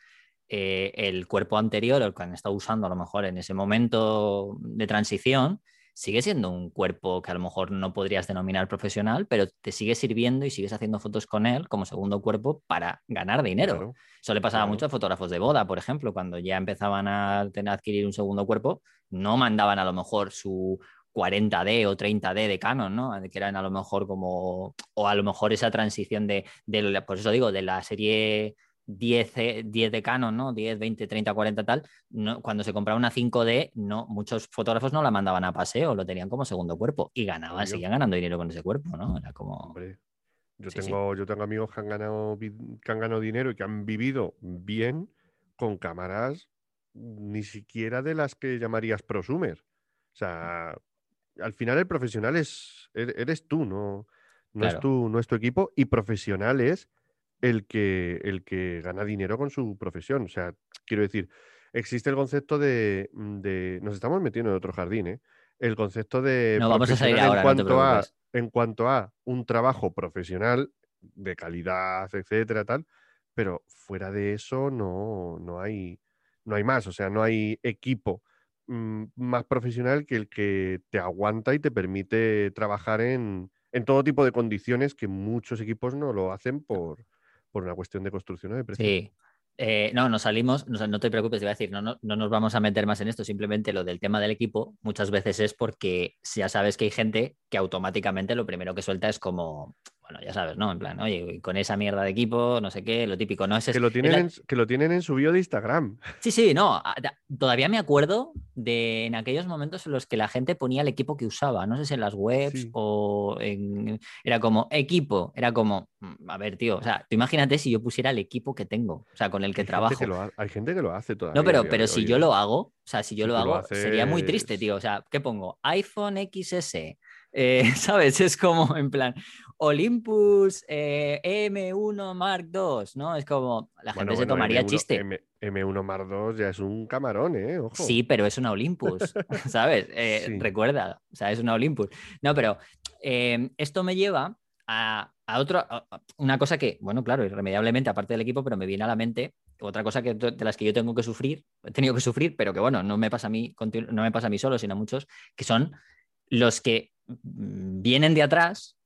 eh, el cuerpo anterior, el que han estado usando a lo mejor en ese momento de transición, sigue siendo un cuerpo que a lo mejor no podrías denominar profesional, pero te sigue sirviendo y sigues haciendo fotos con él como segundo cuerpo para ganar dinero. Claro. Eso le pasaba Claro. mucho a fotógrafos de boda, por ejemplo, cuando ya empezaban a tener, adquirir un segundo cuerpo, no mandaban a lo mejor su 40D o 30D de Canon, ¿no? Que eran a lo mejor como, o a lo mejor esa transición de, de por eso digo, de la serie 10, eh, 10 de Canon, ¿no? 10, 20, 30, 40 tal, no, cuando se compraba una 5D, no, muchos fotógrafos no la mandaban a paseo, lo tenían como segundo cuerpo y ganaban, Obvio. seguían ganando dinero con ese cuerpo, ¿no? Era como... Hombre, yo, Sí, sí. tengo, yo tengo amigos que han, ganado, que han ganado dinero y que han vivido bien con cámaras ni siquiera de las que llamarías prosumer. O sea, al final el profesional es, er- eres tú, no, no, es tu, no es tu equipo y profesional es el que, el que gana dinero con su profesión. O sea, quiero decir, existe el concepto de, de- nos estamos metiendo en otro jardín, ¿eh? El concepto de No, vamos a salir ahora, en no cuanto a en cuanto a un trabajo profesional de calidad, etcétera, tal, pero fuera de eso no, no hay, no hay más, o sea, no hay equipo mm, más profesional que el que te aguanta y te permite trabajar en, en todo tipo de condiciones que muchos equipos no lo hacen por, por una cuestión de construcción o de precio. Sí. Eh, no, nos salimos, no, no te preocupes, te iba a decir, no, no, no nos vamos a meter más en esto, simplemente lo del tema del equipo muchas veces es porque ya sabes que hay gente que automáticamente lo primero que suelta es como, bueno, ya sabes, ¿no? En plan, oye, con esa mierda de equipo, no sé qué, lo típico, ¿no? que, lo tienen en, que lo tienen en su bio de Instagram. Sí, sí, no. Todavía me acuerdo de en aquellos momentos en los que la gente ponía el equipo que usaba, no sé si en las webs o en... Era como equipo, era como, mm, a ver, tío, o sea, tú imagínate si yo pusiera el equipo que tengo, o sea, con el que trabajo. hay gente que lo hace todavía. No, pero, pero si yo lo hago, o sea, si yo lo hago, sería muy triste, tío. O sea, ¿qué pongo? iPhone XS. Eh, ¿Sabes? Es como en plan, Olympus eh, M1 Mark II, ¿no? Es como, la gente se tomaría chiste. M, 1 Mark II ya es un camarón, ¿eh? Ojo. Sí, pero es una Olympus, ¿sabes? Eh, recuerda, o sea, es una Olympus. No, pero em, esto me lleva a, otra, una cosa que, bueno, claro, irremediablemente, aparte del equipo, pero me viene a la mente otra cosa que, de las que yo tengo que sufrir, he tenido que sufrir, pero que bueno, no me pasa a mí, no me pasa a mí solo, sino a muchos, que son los que vienen de atrás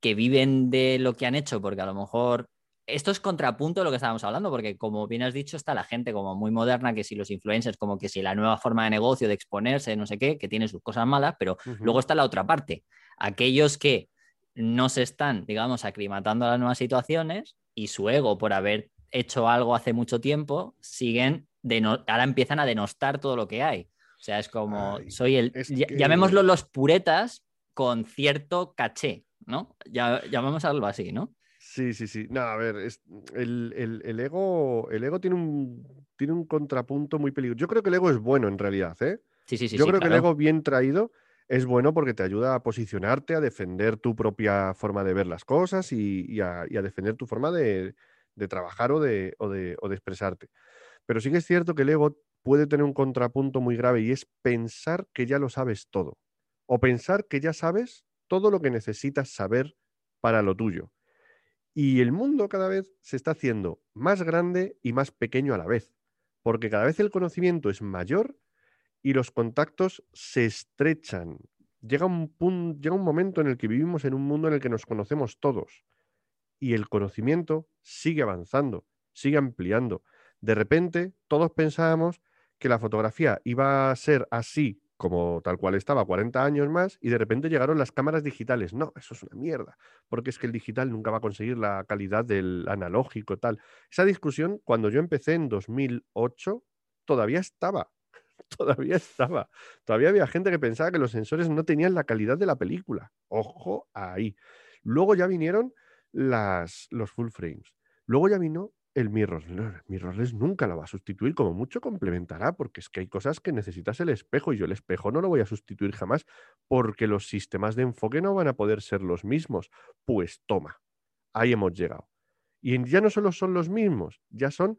que viven de lo que han hecho, porque a lo mejor esto es contrapunto de lo que estábamos hablando, porque como bien has dicho, está la gente como muy moderna, que si los influencers, como que si la nueva forma de negocio, de exponerse, no sé qué, que tiene sus cosas malas, pero luego está la otra parte, aquellos que no se están, digamos, aclimatando a las nuevas situaciones y su ego por haber hecho algo hace mucho tiempo, siguen, de ahora empiezan a denostar todo lo que hay. O sea, es como, soy el, llamémoslo los puretas con cierto caché, ¿no? Ya, llamamos algo así, ¿no? Sí, sí, sí. No, a ver, es, el, ego, el ego tiene un, tiene un contrapunto muy peligroso. Yo creo que el ego es bueno en realidad, ¿eh? Sí, sí, sí. Yo creo que el ego bien traído es bueno porque te ayuda a posicionarte, a defender tu propia forma de ver las cosas y, a, defender tu forma de, trabajar o de, o de, o de expresarte. Pero sí que es cierto que el ego puede tener un contrapunto muy grave y es pensar que ya lo sabes todo o pensar que ya sabes todo lo que necesitas saber para lo tuyo. Y el mundo cada vez se está haciendo más grande y más pequeño a la vez, porque cada vez el conocimiento es mayor y los contactos se estrechan. Llega un, punto, llega un momento en el que vivimos en un mundo en el que nos conocemos todos y el conocimiento sigue avanzando, sigue ampliando. De repente, todos pensábamos que la fotografía iba a ser así como tal cual estaba 40 años más y de repente llegaron las cámaras digitales. No, eso es una mierda, porque es que el digital nunca va a conseguir la calidad del analógico tal. Esa discusión cuando yo empecé en 2008 todavía estaba, todavía estaba. Todavía había gente que pensaba que los sensores no tenían la calidad de la película. Ojo ahí. Luego ya vinieron las, los full frames. Luego ya vino el mirrorless. Mirrorless nunca lo va a sustituir, como mucho complementará, porque es que hay cosas que necesitas el espejo y yo el espejo no lo voy a sustituir jamás porque los sistemas de enfoque no van a poder ser los mismos. Pues toma, ahí hemos llegado. Y ya no solo son los mismos, ya son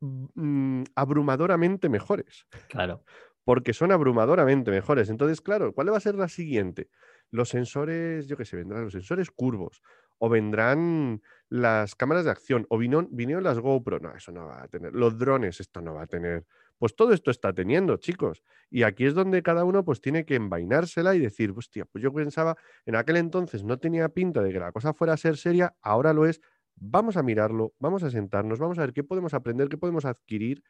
mm, abrumadoramente mejores. Claro. Porque son abrumadoramente mejores. Entonces, claro, ¿cuál va a ser la siguiente? Los sensores, yo qué sé, vendrán los sensores curvos, o vendrán las cámaras de acción, o vinieron las GoPro, no, eso no va a tener, los drones, esto no va a tener. Pues todo esto está teniendo, chicos. Y aquí es donde cada uno pues tiene que envainársela y decir, hostia, pues yo pensaba, en aquel entonces no tenía pinta de que la cosa fuera a ser seria, ahora lo es, vamos a mirarlo, vamos a sentarnos, vamos a ver qué podemos aprender, qué podemos adquirir,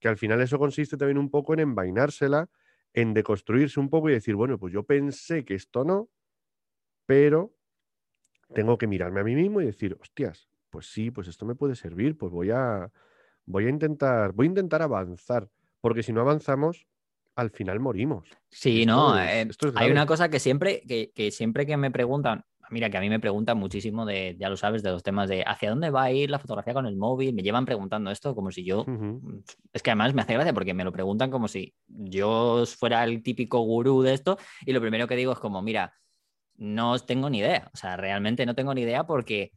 que al final eso consiste también un poco en envainársela, en deconstruirse un poco y decir, bueno, pues yo pensé que esto no, pero tengo que mirarme a mí mismo y decir, hostias, pues sí, pues esto me puede servir, pues voy a, voy a intentar, voy a intentar avanzar, porque si no avanzamos, al final morimos. Sí, no, eh, hay una cosa que siempre, que, siempre que me preguntan, mira, que a mí me preguntan muchísimo de, ya lo sabes, de los temas de hacia dónde va a ir la fotografía con el móvil, me llevan preguntando esto como si yo, es que además me hace gracia porque me lo preguntan como si yo fuera el típico gurú de esto y lo primero que digo es como, mira, no tengo ni idea. O sea, realmente no tengo ni idea porque,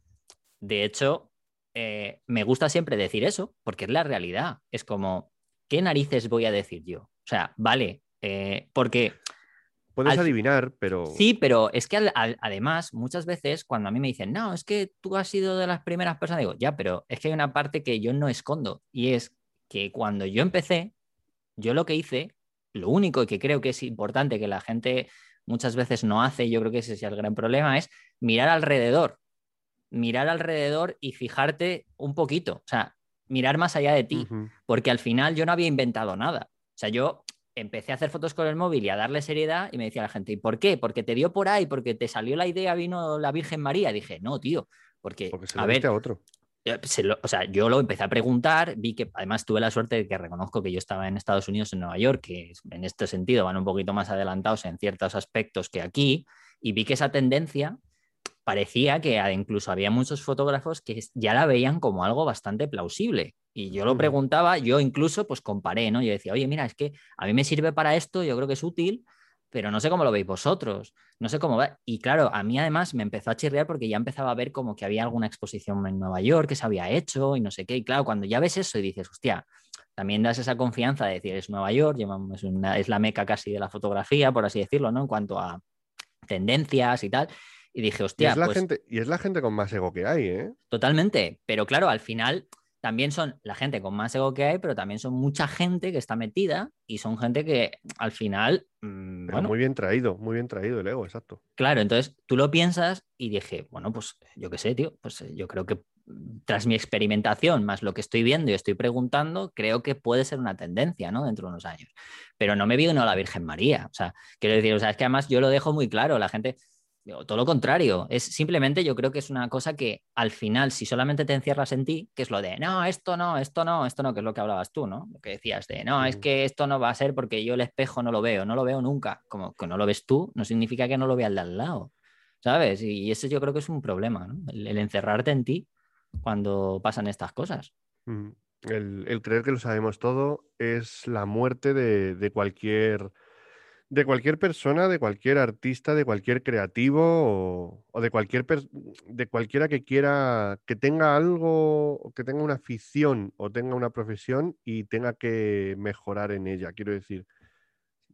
de hecho, eh, me gusta siempre decir eso, porque es la realidad. Es como, ¿qué narices voy a decir yo? O sea, vale, eh, porque... Puedes adivinar, pero... Sí, pero es que además, muchas veces cuando a mí me dicen, no, es que tú has sido de las primeras personas, digo, ya, pero es que hay una parte que yo no escondo y es que cuando yo empecé, yo lo que hice, lo único que creo que es importante que la gente muchas veces no hace, y yo creo que ese es el gran problema, es mirar alrededor, mirar alrededor y fijarte un poquito, o sea, mirar más allá de ti, porque al final yo no había inventado nada. O sea, yo empecé a hacer fotos con el móvil y a darle seriedad y me decía la gente, ¿y por qué? Porque te dio por ahí, porque te salió la idea, vino la Virgen María. dije, no, tío, porque, Porque se a ver, a otro. Eh, se lo- o sea, yo lo empecé a preguntar, vi que además tuve la suerte de que reconozco que yo estaba en Estados Unidos, en Nueva York, que en este sentido van un poquito más adelantados en ciertos aspectos que aquí, y vi que esa tendencia parecía que incluso había muchos fotógrafos que ya la veían como algo bastante plausible. Y yo lo preguntaba, yo incluso pues comparé, ¿no? Yo decía, oye, mira, es que a mí me sirve para esto, yo creo que es útil, pero no sé cómo lo veis vosotros, no sé cómo va. Y claro, a mí además me empezó a chirriar porque ya empezaba a ver como que había alguna exposición en Nueva York que se había hecho y no sé qué. Y claro, cuando ya ves eso y dices, hostia, también das esa confianza de decir, es Nueva York, una- es la meca casi de la fotografía, por así decirlo, ¿no? En cuanto a tendencias y tal. Y dije, Y hostia, es, la pues gente, y es la gente con más ego que hay, ¿eh? totalmente. Pero claro, al final también son la gente con más ego que hay, pero también son mucha gente que está metida y son gente que al final, mm, bueno, muy bien traído, muy bien traído el ego, exacto. Claro, entonces tú lo piensas y dije, bueno, pues yo qué sé, tío, pues eh, yo creo que tras mi experimentación, más lo que estoy viendo y estoy preguntando, creo que puede ser una tendencia, ¿no? Dentro de unos años. Pero no me vino la Virgen María. O sea, quiero decir, o sea, es que además yo lo dejo muy claro, la gente, todo lo contrario, es simplemente yo creo que es una cosa que al final, si solamente te encierras en ti, que es lo de, no, esto no, esto no, esto no, que es lo que hablabas tú, ¿no? Lo que decías de, no, es que esto no va a ser porque yo el espejo no lo veo, no lo veo nunca. Como que no lo ves tú, no significa que no lo vea el de al lado, ¿sabes? Y ese yo creo que es un problema, ¿no? El, el encerrarte en ti cuando pasan estas cosas. El, el creer que lo sabemos todo es la muerte de, de cualquier de cualquier persona, de cualquier artista, de cualquier creativo o, de cualquier de cualquiera que quiera que tenga algo, que tenga una afición o tenga una profesión y tenga que mejorar en ella. Quiero decir,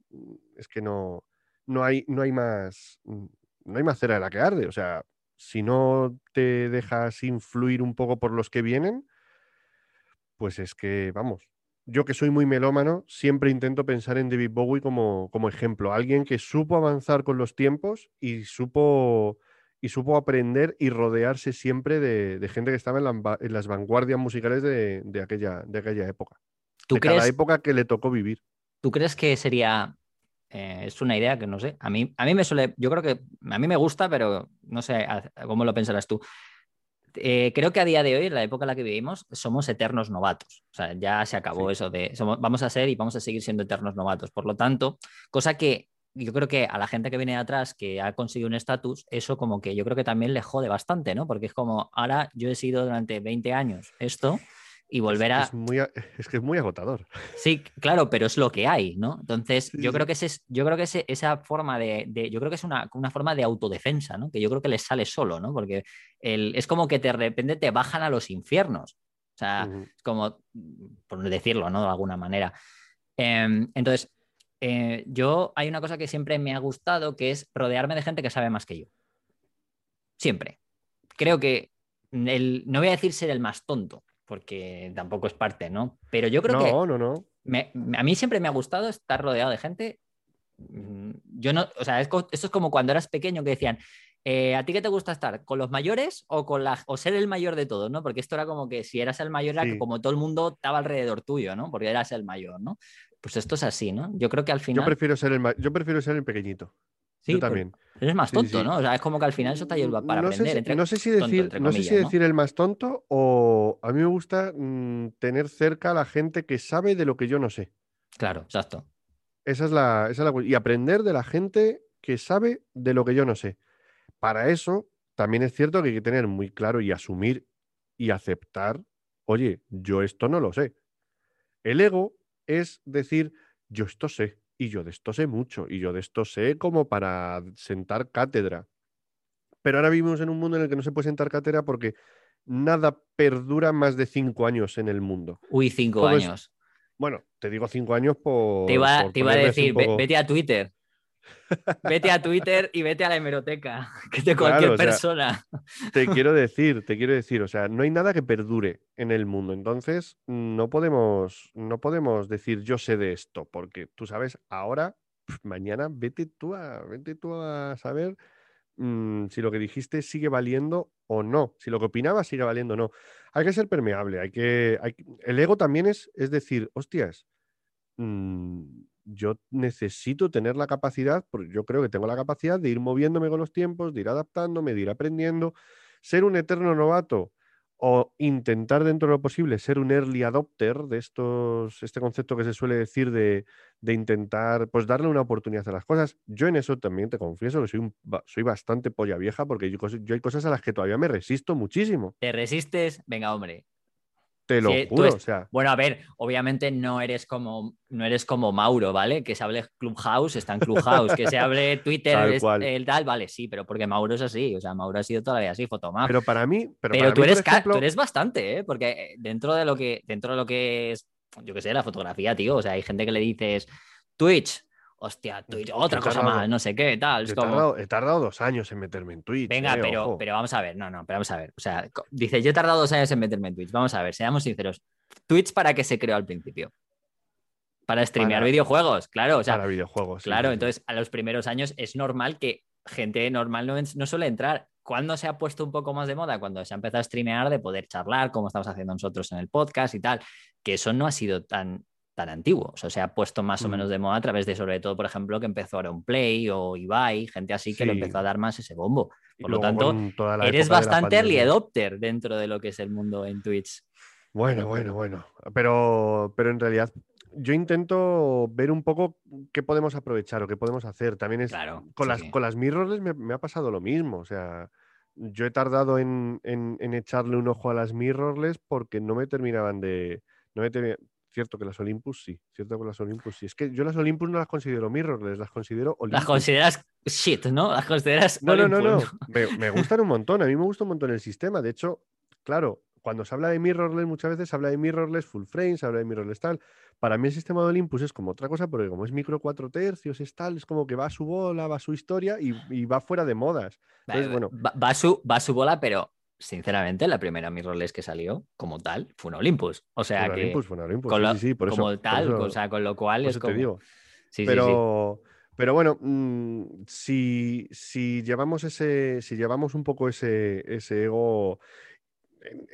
mm, es que no, no hay, no hay más, mm, no hay más cera de la que arde. O sea, si no te dejas influir un poco por los que vienen, pues es que, vamos, yo que soy muy melómano, siempre intento pensar en David Bowie como, como ejemplo, alguien que supo avanzar con los tiempos y supo, y supo aprender y rodearse siempre de, de gente que estaba en, la en las vanguardias musicales de, de aquella, de aquella época. ¿Tú de cada crees, época que le tocó vivir. ¿Tú crees que sería... eh, es una idea que no sé. A mí, a mí me suele... Yo creo que a mí me gusta, pero no sé a- cómo lo pensarás tú. Eh, creo que a día de hoy, en la época en la que vivimos, somos eternos novatos. O sea, ya se acabó Sí. eso de somos, vamos a ser y vamos a seguir siendo eternos novatos. Por lo tanto, cosa que yo creo que a la gente que viene de atrás, que ha conseguido un estatus, eso como que yo creo que también le jode bastante, ¿no? Porque es como, ahora yo he sido durante 20 años esto y volver a... es muy, a- es que es muy agotador. Sí, claro, pero es lo que hay, ¿no? Entonces, Sí, yo sí. creo que, ese es, yo creo que ese- esa forma de, de- Yo creo que es una, una forma de autodefensa, ¿no? Que yo creo que les sale solo, ¿no? Porque el- es como que de repente te bajan a los infiernos. O sea, es como, por decirlo, ¿no? De alguna manera. Em, entonces, eh, yo hay una cosa que siempre me ha gustado, que es rodearme de gente que sabe más que yo. Siempre. Creo que el, no voy a decir ser el más tonto, porque tampoco es parte, ¿no? Pero yo creo que No, no, no. me- a mí siempre me ha gustado estar rodeado de gente. mm, Yo no, o sea, es esto es como cuando eras pequeño que decían, eh, ¿a ti qué te gusta estar? ¿Con los mayores o con la, o ser el mayor de todos, ¿no? Porque esto era como que si eras el mayor era Sí. como todo el mundo estaba alrededor tuyo, ¿no? Porque eras el mayor, ¿no? Pues esto es así, ¿no? Yo creo que al Yo final. prefiero ser el, yo prefiero ser el pequeñito. Sí, yo por- también. eres más tonto, sí. ¿no? O sea, es como que al final eso te ayuda para no aprender. Sé si, entre- no sé si decir, no sé si decir el más tonto o a mí me gusta mm, tener cerca a la gente que sabe de lo que yo no sé. Claro, exacto. Esa es la, esa es la y aprender de la gente que sabe de lo que yo no sé. Para eso también es cierto que hay que tener muy claro y asumir y aceptar, oye, yo esto no lo sé. El ego es decir, yo esto sé y yo de esto sé mucho y yo de esto sé como para sentar cátedra. Pero ahora vivimos en un mundo en el que no se puede sentar cátedra porque nada perdura más de cinco años en el mundo. Uy, cinco Todo es- años. Bueno, te digo cinco años por. Te iba, por te iba a decir, poco- vete a Twitter. Vete a Twitter y vete a la hemeroteca, que de cualquier Claro, o sea, persona. Te quiero decir, te quiero decir, o sea, no hay nada que perdure en el mundo. Entonces, no podemos, no podemos decir yo sé de esto, porque tú sabes, ahora, mañana, vete tú a, vete tú a saber mm, si lo que dijiste sigue valiendo o no, si lo que opinabas sigue valiendo o no. Hay que ser permeable, hay que, hay el ego también es, es decir, hostias, mm, yo necesito tener la capacidad, porque yo creo que tengo la capacidad de ir moviéndome con los tiempos, de ir adaptándome, de ir aprendiendo. Ser un eterno novato o intentar dentro de lo posible ser un early adopter de estos, este concepto que se suele decir de, de intentar pues darle una oportunidad a las cosas. Yo en eso también te confieso que soy, un, soy bastante polla vieja porque yo, yo, hay cosas a las que todavía me resisto muchísimo. ¿Te resistes? Venga, hombre, te lo juro, o sea. Bueno, a ver, obviamente no eres como no eres como Mauro, ¿vale? Que se hable Clubhouse, está en Clubhouse, que se hable Twitter, el tal, vale, sí, pero porque Mauro es así, o sea, Mauro ha sido todavía así, fotomap. Pero para mí, pero, tú, eres tú eres bastante, ¿eh? Porque dentro de lo que dentro de lo que es, yo qué sé, la fotografía, tío, o sea, hay gente que le dices Twitch, hostia, Twitch, otra cosa más, no sé qué, tal. he, tardado, dos años en meterme en Twitch. Venga, eh, pero, pero vamos a ver, no, no, pero vamos a ver. O sea, dice, yo he tardado dos años en meterme en Twitch. Vamos a ver, seamos sinceros. Twitch para qué se creó al principio. Para streamear videojuegos, claro. O sea, para videojuegos. Claro, entonces a los primeros años es normal que gente normal no, no suele entrar. ¿Cuándo se ha puesto un poco más de moda? Cuando se ha empezado a streamear de poder charlar, como estamos haciendo nosotros en el podcast y tal, que eso no ha sido tan, tan antiguo. O sea, se ha puesto más o menos de moda a través de, sobre todo, por ejemplo, que empezó un Play o Ibai, gente así que lo empezó a dar más ese bombo. Por lo tanto, eres bastante early adopter dentro de lo que es el mundo en Twitch. Bueno, bueno, bueno. Pero, pero en realidad yo intento ver un poco qué podemos aprovechar o qué podemos hacer. También es con, las, con las mirrorless me, ha pasado lo mismo. O sea, yo he tardado en, en, echarle un ojo a las mirrorless porque no me terminaban de. No me Cierto que las Olympus sí, cierto que las Olympus sí. Es que yo las Olympus no las considero mirrorless, las considero Olympus. Las consideras shit, ¿no? Las consideras. No, no, no, no. Me, me, gustan un montón. A mí me gusta un montón el sistema. De hecho, claro, cuando se habla de mirrorless, muchas veces se habla de mirrorless full frame, se habla de mirrorless tal. Para mí el sistema de Olympus es como otra cosa, porque como es micro cuatro tercios, es tal, es como que va a su bola, va a su historia y, va fuera de modas. Entonces, bueno. Va, su, va a su bola, pero sinceramente, la primera mirrorless que salió como tal fue un Olympus. O sea que. Olympus, fue un Olympus. Con sí, sí, por como tal, o sea, con lo cual es como. Te digo. Sí, pero, pero bueno, mm, si, si, llevamos ese, si llevamos un poco ese, ese ego.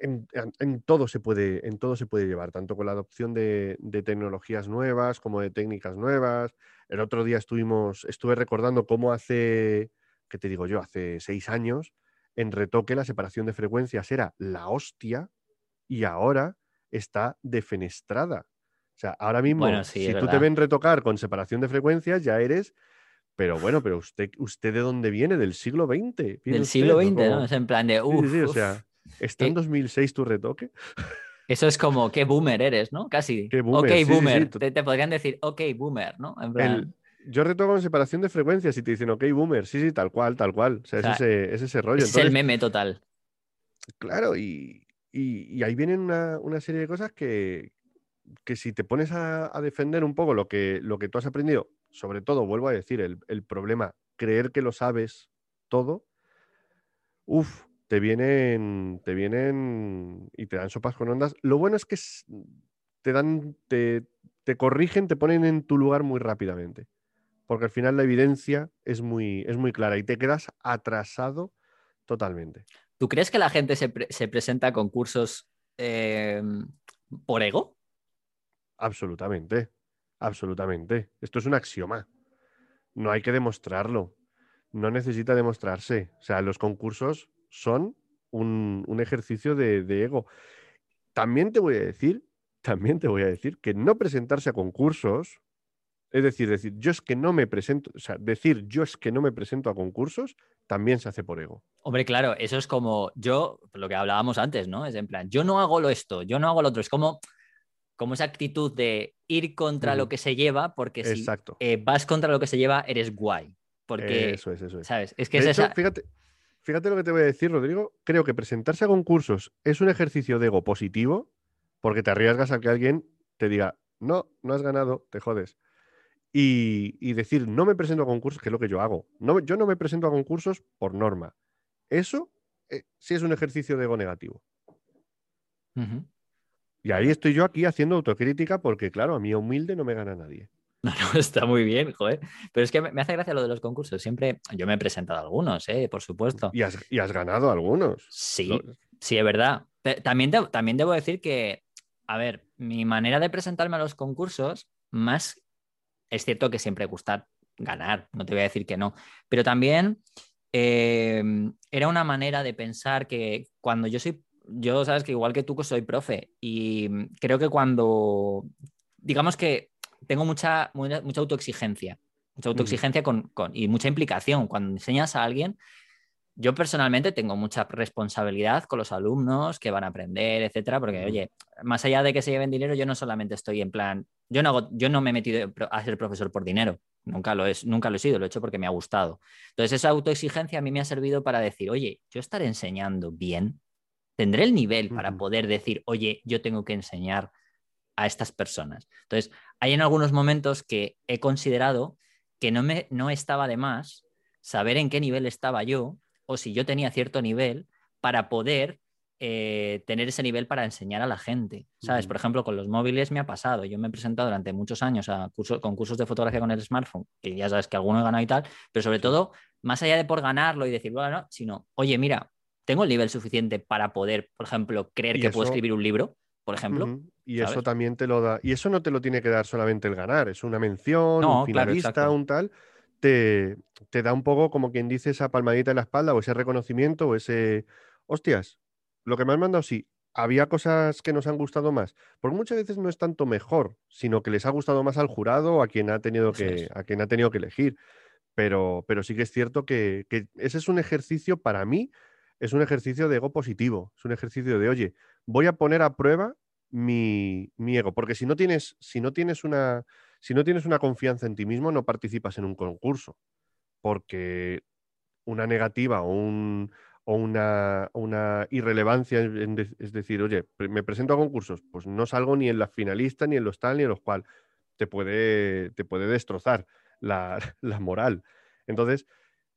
En, en, todo se puede, en todo se puede llevar, tanto con la adopción de, de, tecnologías nuevas como de técnicas nuevas. El otro día estuvimos, estuve recordando cómo hace, ¿qué te digo yo? Hace seis años, en retoque la separación de frecuencias era la hostia y ahora está defenestrada. O sea, ahora mismo, si tú te ven retocar con separación de frecuencias, ya eres. Pero bueno, pero usted, ¿usted de dónde viene? ¿Del siglo XX? Del siglo XX, ¿no? Es en plan de. sí, sí, o sea, ¿está en 2006 eh tu retoque? Eso es como, qué boomer eres, ¿no? Casi. ¿Qué boomer? Ok, boomer. te, podrían decir, ok, boomer, ¿no? En plan yo retoco con separación de frecuencias y te dicen, ok, boomer, sí, sí, tal cual, tal cual. O sea, es, ese, es, ese, rollo. Es el meme total. Claro, y, ahí vienen una, serie de cosas que, que si te pones a, defender un poco lo que, lo que tú has aprendido, sobre todo, vuelvo a decir, el, el problema, creer que lo sabes todo, uff, te vienen, te vienen y te dan sopas con ondas. Lo bueno es que te dan, te, te corrigen, te ponen en tu lugar muy rápidamente porque al final la evidencia es muy, es muy clara y te quedas atrasado totalmente. ¿Tú crees que la gente se, presenta a concursos em, por ego? Absolutamente, absolutamente. Esto es un axioma. No hay que demostrarlo. No necesita demostrarse. O sea, los concursos son un, ejercicio de, de ego. También te voy a decir, también te voy a decir que no presentarse a concursos es decir, decir, yo es que no me presento, o sea, decir yo es que no me presento a concursos también se hace por ego. Hombre, claro, eso es como yo, lo que hablábamos antes, ¿no? Es en plan, yo no hago lo esto, yo no hago lo otro. Es como, como esa actitud de ir contra lo que se lleva, porque si eh, vas contra lo que se lleva, eres guay. Porque, eso es, eso es. ¿Sabes? Es que es esa... fíjate, fíjate lo que te voy a decir, Rodrigo. Creo que presentarse a concursos es un ejercicio de ego positivo, porque te arriesgas a que alguien te diga, no, no has ganado, te jodes y, decir, no me presento a concursos, que es lo que yo hago. No, yo no me presento a concursos por norma. Eso eh, sí es un ejercicio de ego negativo. Y ahí estoy yo aquí haciendo autocrítica porque, claro, a mí humilde no me gana nadie. No, no, está muy bien, joder. Pero es que me hace gracia lo de los concursos. Siempre, yo me he presentado a algunos, ¿eh? por supuesto. Y has, y has ganado algunos. Sí, sí, es verdad. También, también debo decir que, a ver, mi manera de presentarme a los concursos más es cierto que siempre gusta ganar, no te voy a decir que no, pero también eh, era una manera de pensar que cuando yo soy, yo sabes que igual que tú soy profe y creo que cuando, digamos que tengo mucha, mucha, autoexigencia, mucha autoexigencia con, y mucha implicación. Cuando enseñas a alguien, yo personalmente tengo mucha responsabilidad con los alumnos que van a aprender, etcétera, porque, oye, más allá de que se lleven dinero, yo no solamente estoy en plan, yo no, hago, yo no me he metido a ser profesor por dinero, nunca lo, es, nunca lo he sido, lo he hecho porque me ha gustado. Entonces, esa autoexigencia a mí me ha servido para decir, oye, yo estaré enseñando bien, tendré el nivel para poder decir, oye, yo tengo que enseñar a estas personas. Entonces, hay en algunos momentos que he considerado que no, me, no estaba de más saber en qué nivel estaba yo o si yo tenía cierto nivel para poder eh, tener ese nivel para enseñar a la gente. ¿Sabes? Por ejemplo, con los móviles me ha pasado. Yo me he presentado durante muchos años a cursos, con cursos de fotografía con el smartphone, que ya sabes que alguno he ganado y tal, pero sobre todo, más allá de por ganarlo y decir, bueno, no, sino, oye, mira, tengo el nivel suficiente para poder, por ejemplo, creer que puedo escribir un libro, por ejemplo. Y eso también te lo da. Y eso no te lo tiene que dar solamente el ganar, es una mención, un finalista, un tal te, da un poco como quien dice esa palmadita en la espalda o ese reconocimiento o ese, hostias, lo que me han mandado sí, había cosas que nos han gustado más, porque muchas veces no es tanto mejor, sino que les ha gustado más al jurado o a quien ha tenido, que, a quien ha tenido que elegir. Pero, pero sí que es cierto que, ese es un ejercicio para mí, es un ejercicio de ego positivo, es un ejercicio de, oye, voy a poner a prueba mi, mi ego, porque si no tienes, si no tienes una, si no tienes una confianza en ti mismo, no participas en un concurso, porque una negativa o, una, irrelevancia, es decir, oye, me presento a concursos, pues no salgo ni en la finalista, ni en los tal, ni en los cual te puede, te puede destrozar la moral. Entonces,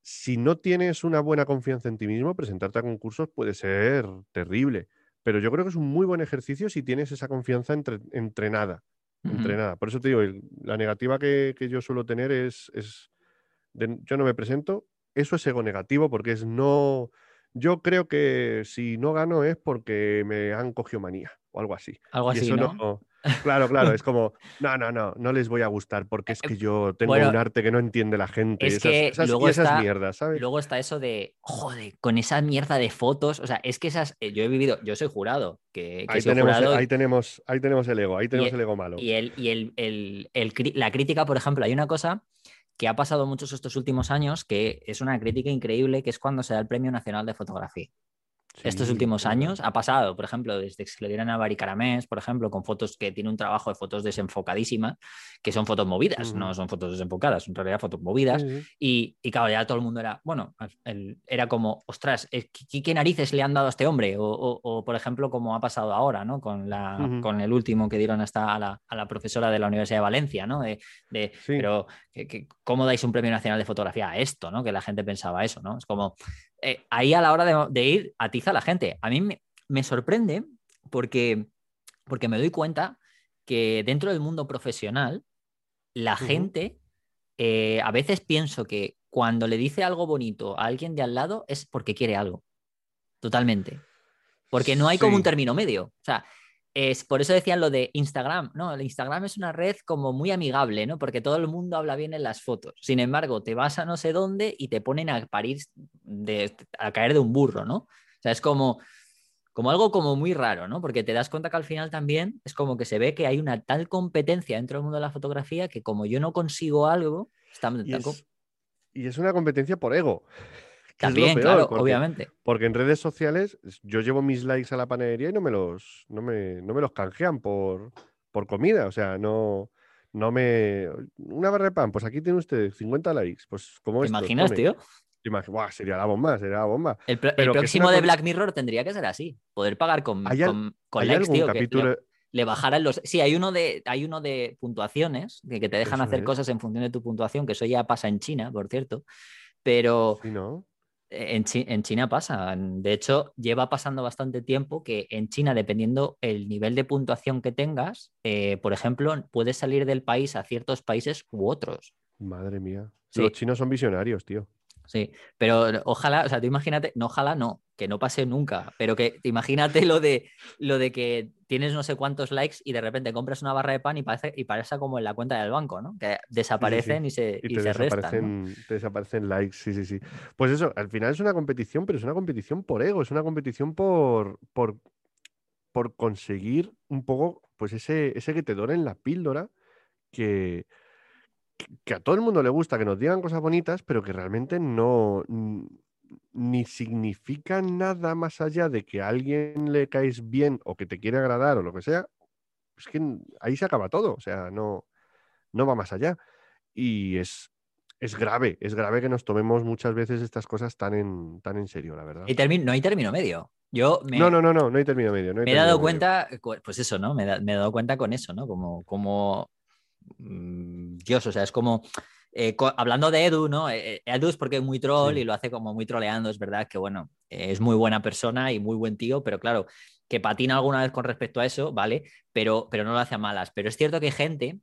si no tienes una buena confianza en ti mismo, presentarte a concursos puede ser terrible. Pero yo creo que es un muy buen ejercicio si tienes esa confianza entrenada entrenada. Por eso te digo, la negativa que, yo suelo tener es, es yo no me presento, eso es ego negativo porque es no, yo creo que si no gano es porque me han cogido manía o algo así. Algo así, ¿no? Claro, claro, es como, no, no, no, no les voy a gustar porque es que yo tengo un arte que no entiende la gente. Es esas, que esas, luego esas mierdas, ¿sabes? Luego está eso de, joder, con esa mierda de fotos, o sea, es que esas, eh, yo he vivido, yo soy jurado, que, ahí, tenemos, ahí, tenemos, ahí tenemos el ego, ahí tenemos el, ego malo. Y, el, y el, el, la crítica, por ejemplo, hay una cosa que ha pasado muchos estos últimos años, que es una crítica increíble, que es cuando se da el Premio Nacional de Fotografía estos últimos años ha pasado, por ejemplo, desde que se le dieron a Bari Caramés, por ejemplo, con fotos que tiene un trabajo de fotos desenfocadísimas, que son fotos movidas, no son fotos desenfocadas, son en realidad fotos movidas. y, y, claro, ya todo el mundo era, bueno, era como, ostras, ¿qué, narices le han dado a este hombre? O, por ejemplo, como ha pasado ahora, ¿no? Con, la, con el último que dieron hasta a la, a la, profesora de la Universidad de Valencia, ¿no? De, de Pero, ¿cómo dais un premio nacional de fotografía a esto, ¿no? Que la gente pensaba eso, ¿no? Es como, eh, ahí a la hora de, ir atiza a la gente. A mí me, sorprende porque, porque me doy cuenta que dentro del mundo profesional, la gente, eh, a veces pienso que cuando le dice algo bonito a alguien de al lado es porque quiere algo. Totalmente. Porque no hay como un término medio. O sea, es, por eso decían lo de Instagram. No, el Instagram es una red como muy amigable, ¿no? Porque todo el mundo habla bien en las fotos. Sin embargo, te vas a no sé dónde y te ponen a parir, de, a caer de un burro, ¿no? O sea, es como, como algo como muy raro, ¿no? Porque te das cuenta que al final también es como que se ve que hay una tal competencia dentro del mundo de la fotografía que como yo no consigo algo, está... Y es, y es una competencia por ego. También, claro, obviamente. Porque en redes sociales yo llevo mis likes a la panadería y no me los, no me, no me los canjean por, por comida. O sea, no, no me. Una barra de pan, pues aquí tiene usted 50 likes. Pues como ¿Te imaginas, tío? sería la bomba, sería la bomba. El, próximo de Black Mirror tendría que ser así. Poder pagar con, con, likes, tío. Capítulo... le, bajaran los. Sí, hay uno de, hay uno de puntuaciones, que, que te dejan hacer cosas en función de tu puntuación, que eso ya pasa en China, por cierto. Pero. Sí, ¿no? En, China pasa. De hecho, lleva pasando bastante tiempo que en China, dependiendo el nivel de puntuación que tengas, eh, por ejemplo, puedes salir del país a ciertos países u otros. Madre mía. Los chinos son visionarios, tío. Sí. Pero ojalá, o sea, tú imagínate, no, ojalá no, que no pase nunca, pero que imagínate lo de, lo de que tienes no sé cuántos likes y de repente compras una barra de pan y parece, y parece como en la cuenta del banco, ¿no? Que desaparecen y se, y se restan. Te desaparecen likes, sí, sí, sí. Pues eso, al final es una competición, pero es una competición por ego, es una competición por, por, por conseguir un poco, pues ese, ese que te en la píldora que, que a todo el mundo le gusta que nos digan cosas bonitas, pero que realmente no ni significa nada más allá de que a alguien le caes bien o que te quiere agradar o lo que sea, es que ahí se acaba todo, o sea, no, no va más allá. Y es, es grave, es grave que nos tomemos muchas veces estas cosas tan en, tan en serio, la verdad. Y no hay término medio. Yo No, no, no, no, no hay término medio. me he dado cuenta, pues eso, ¿no? Me, me, he dado cuenta con eso, ¿no? Como, como Dios, o sea, es como... Eh, hablando de Edu, ¿no? Eh, eh, Edu es porque es muy troll y lo hace como muy troleando, es verdad que, bueno, es muy buena persona y muy buen tío, pero claro, que patina alguna vez con respecto a eso, ¿vale? Pero, pero no lo hace a malas. Pero es cierto que hay gente,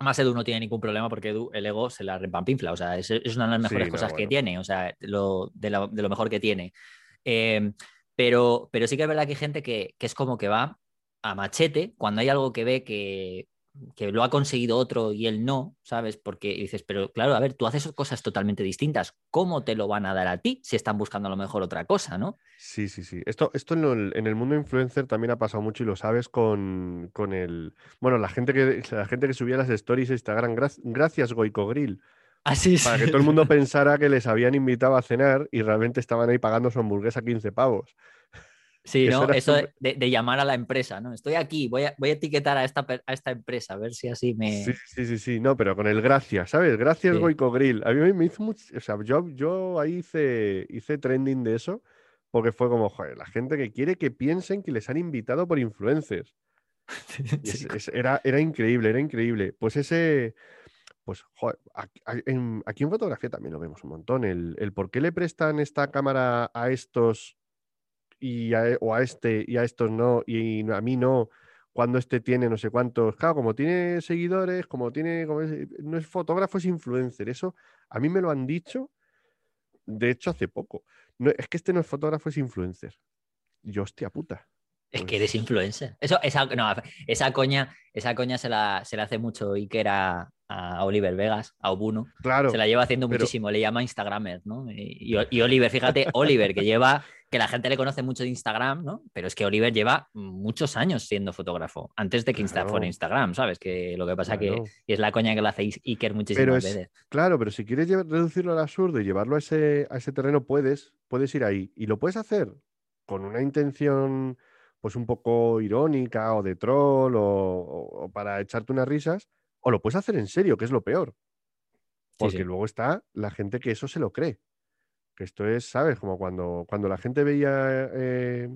más Edu no tiene ningún problema porque Edu, el ego se la repampinfla, o sea, es, una de las mejores cosas que tiene, o sea, lo, de, lo, mejor que tiene. pero, pero sí que es verdad que hay gente que, que es como que va a machete cuando hay algo que ve que, que lo ha conseguido otro y él no, ¿sabes? Porque dices, pero claro, a ver, tú haces cosas totalmente distintas. ¿Cómo te lo van a dar a ti si están buscando a lo mejor otra cosa, ¿no? Sí, sí, sí. Esto, esto en, el, mundo influencer también ha pasado mucho y lo sabes con, con el. Bueno, la gente que la gente que subía las stories a Instagram, gracias Goico Grill. Así Para que todo el mundo pensara que les habían invitado a cenar y realmente estaban ahí pagando su hamburguesa 15 pavos. Sí, ¿no? Eso de, llamar a la empresa, ¿no? Estoy aquí, voy a, voy a etiquetar a esta, a esta empresa, a ver si así me. Sí, sí, sí, sí, no, pero con el gracias, ¿sabes? Gracias, Goico Grill. A mí me hizo mucho. O sea, yo, yo ahí hice, hice trending de eso, porque fue como, joder, la gente que quiere que piensen que les han invitado por influencers. era, era increíble, era increíble. Pues ese. Pues, joder, aquí en, aquí en fotografía también lo vemos un montón. El, el por qué le prestan esta cámara a estos y a, e, o a este y a estos no, y a mí no, cuando este tiene no sé cuántos. Claro, como tiene seguidores, como tiene. no es fotógrafo, es influencer. Eso a mí me lo han dicho, de hecho, hace poco. No, es que este no es fotógrafo, es influencer. Y hostia puta. Es que eres pues influencer. Eso, esa, no, esa coña, esa coña se la, se la hace mucho Iker a, a Oliver Vegas, a Obuno. Claro. Se la lleva haciendo muchísimo, le llama Instagramer, ¿no? Y, y, Oliver, fíjate, Oliver, que lleva que la gente le conoce mucho de Instagram, ¿no? Pero es que Oliver lleva muchos años siendo fotógrafo, antes de que Insta fuera Instagram, ¿sabes? Que lo que pasa que es la coña que lo hace Iker muchísimas veces. Claro, pero si quieres reducirlo al absurdo y llevarlo a ese, a ese terreno, puedes, puedes ir ahí. Y lo puedes hacer con una intención, pues un poco irónica o de troll o, para echarte unas risas, o lo puedes hacer en serio, que es lo peor. Porque luego está la gente que eso se lo cree. Que esto es, ¿sabes? Como cuando, cuando la gente veía. Eh,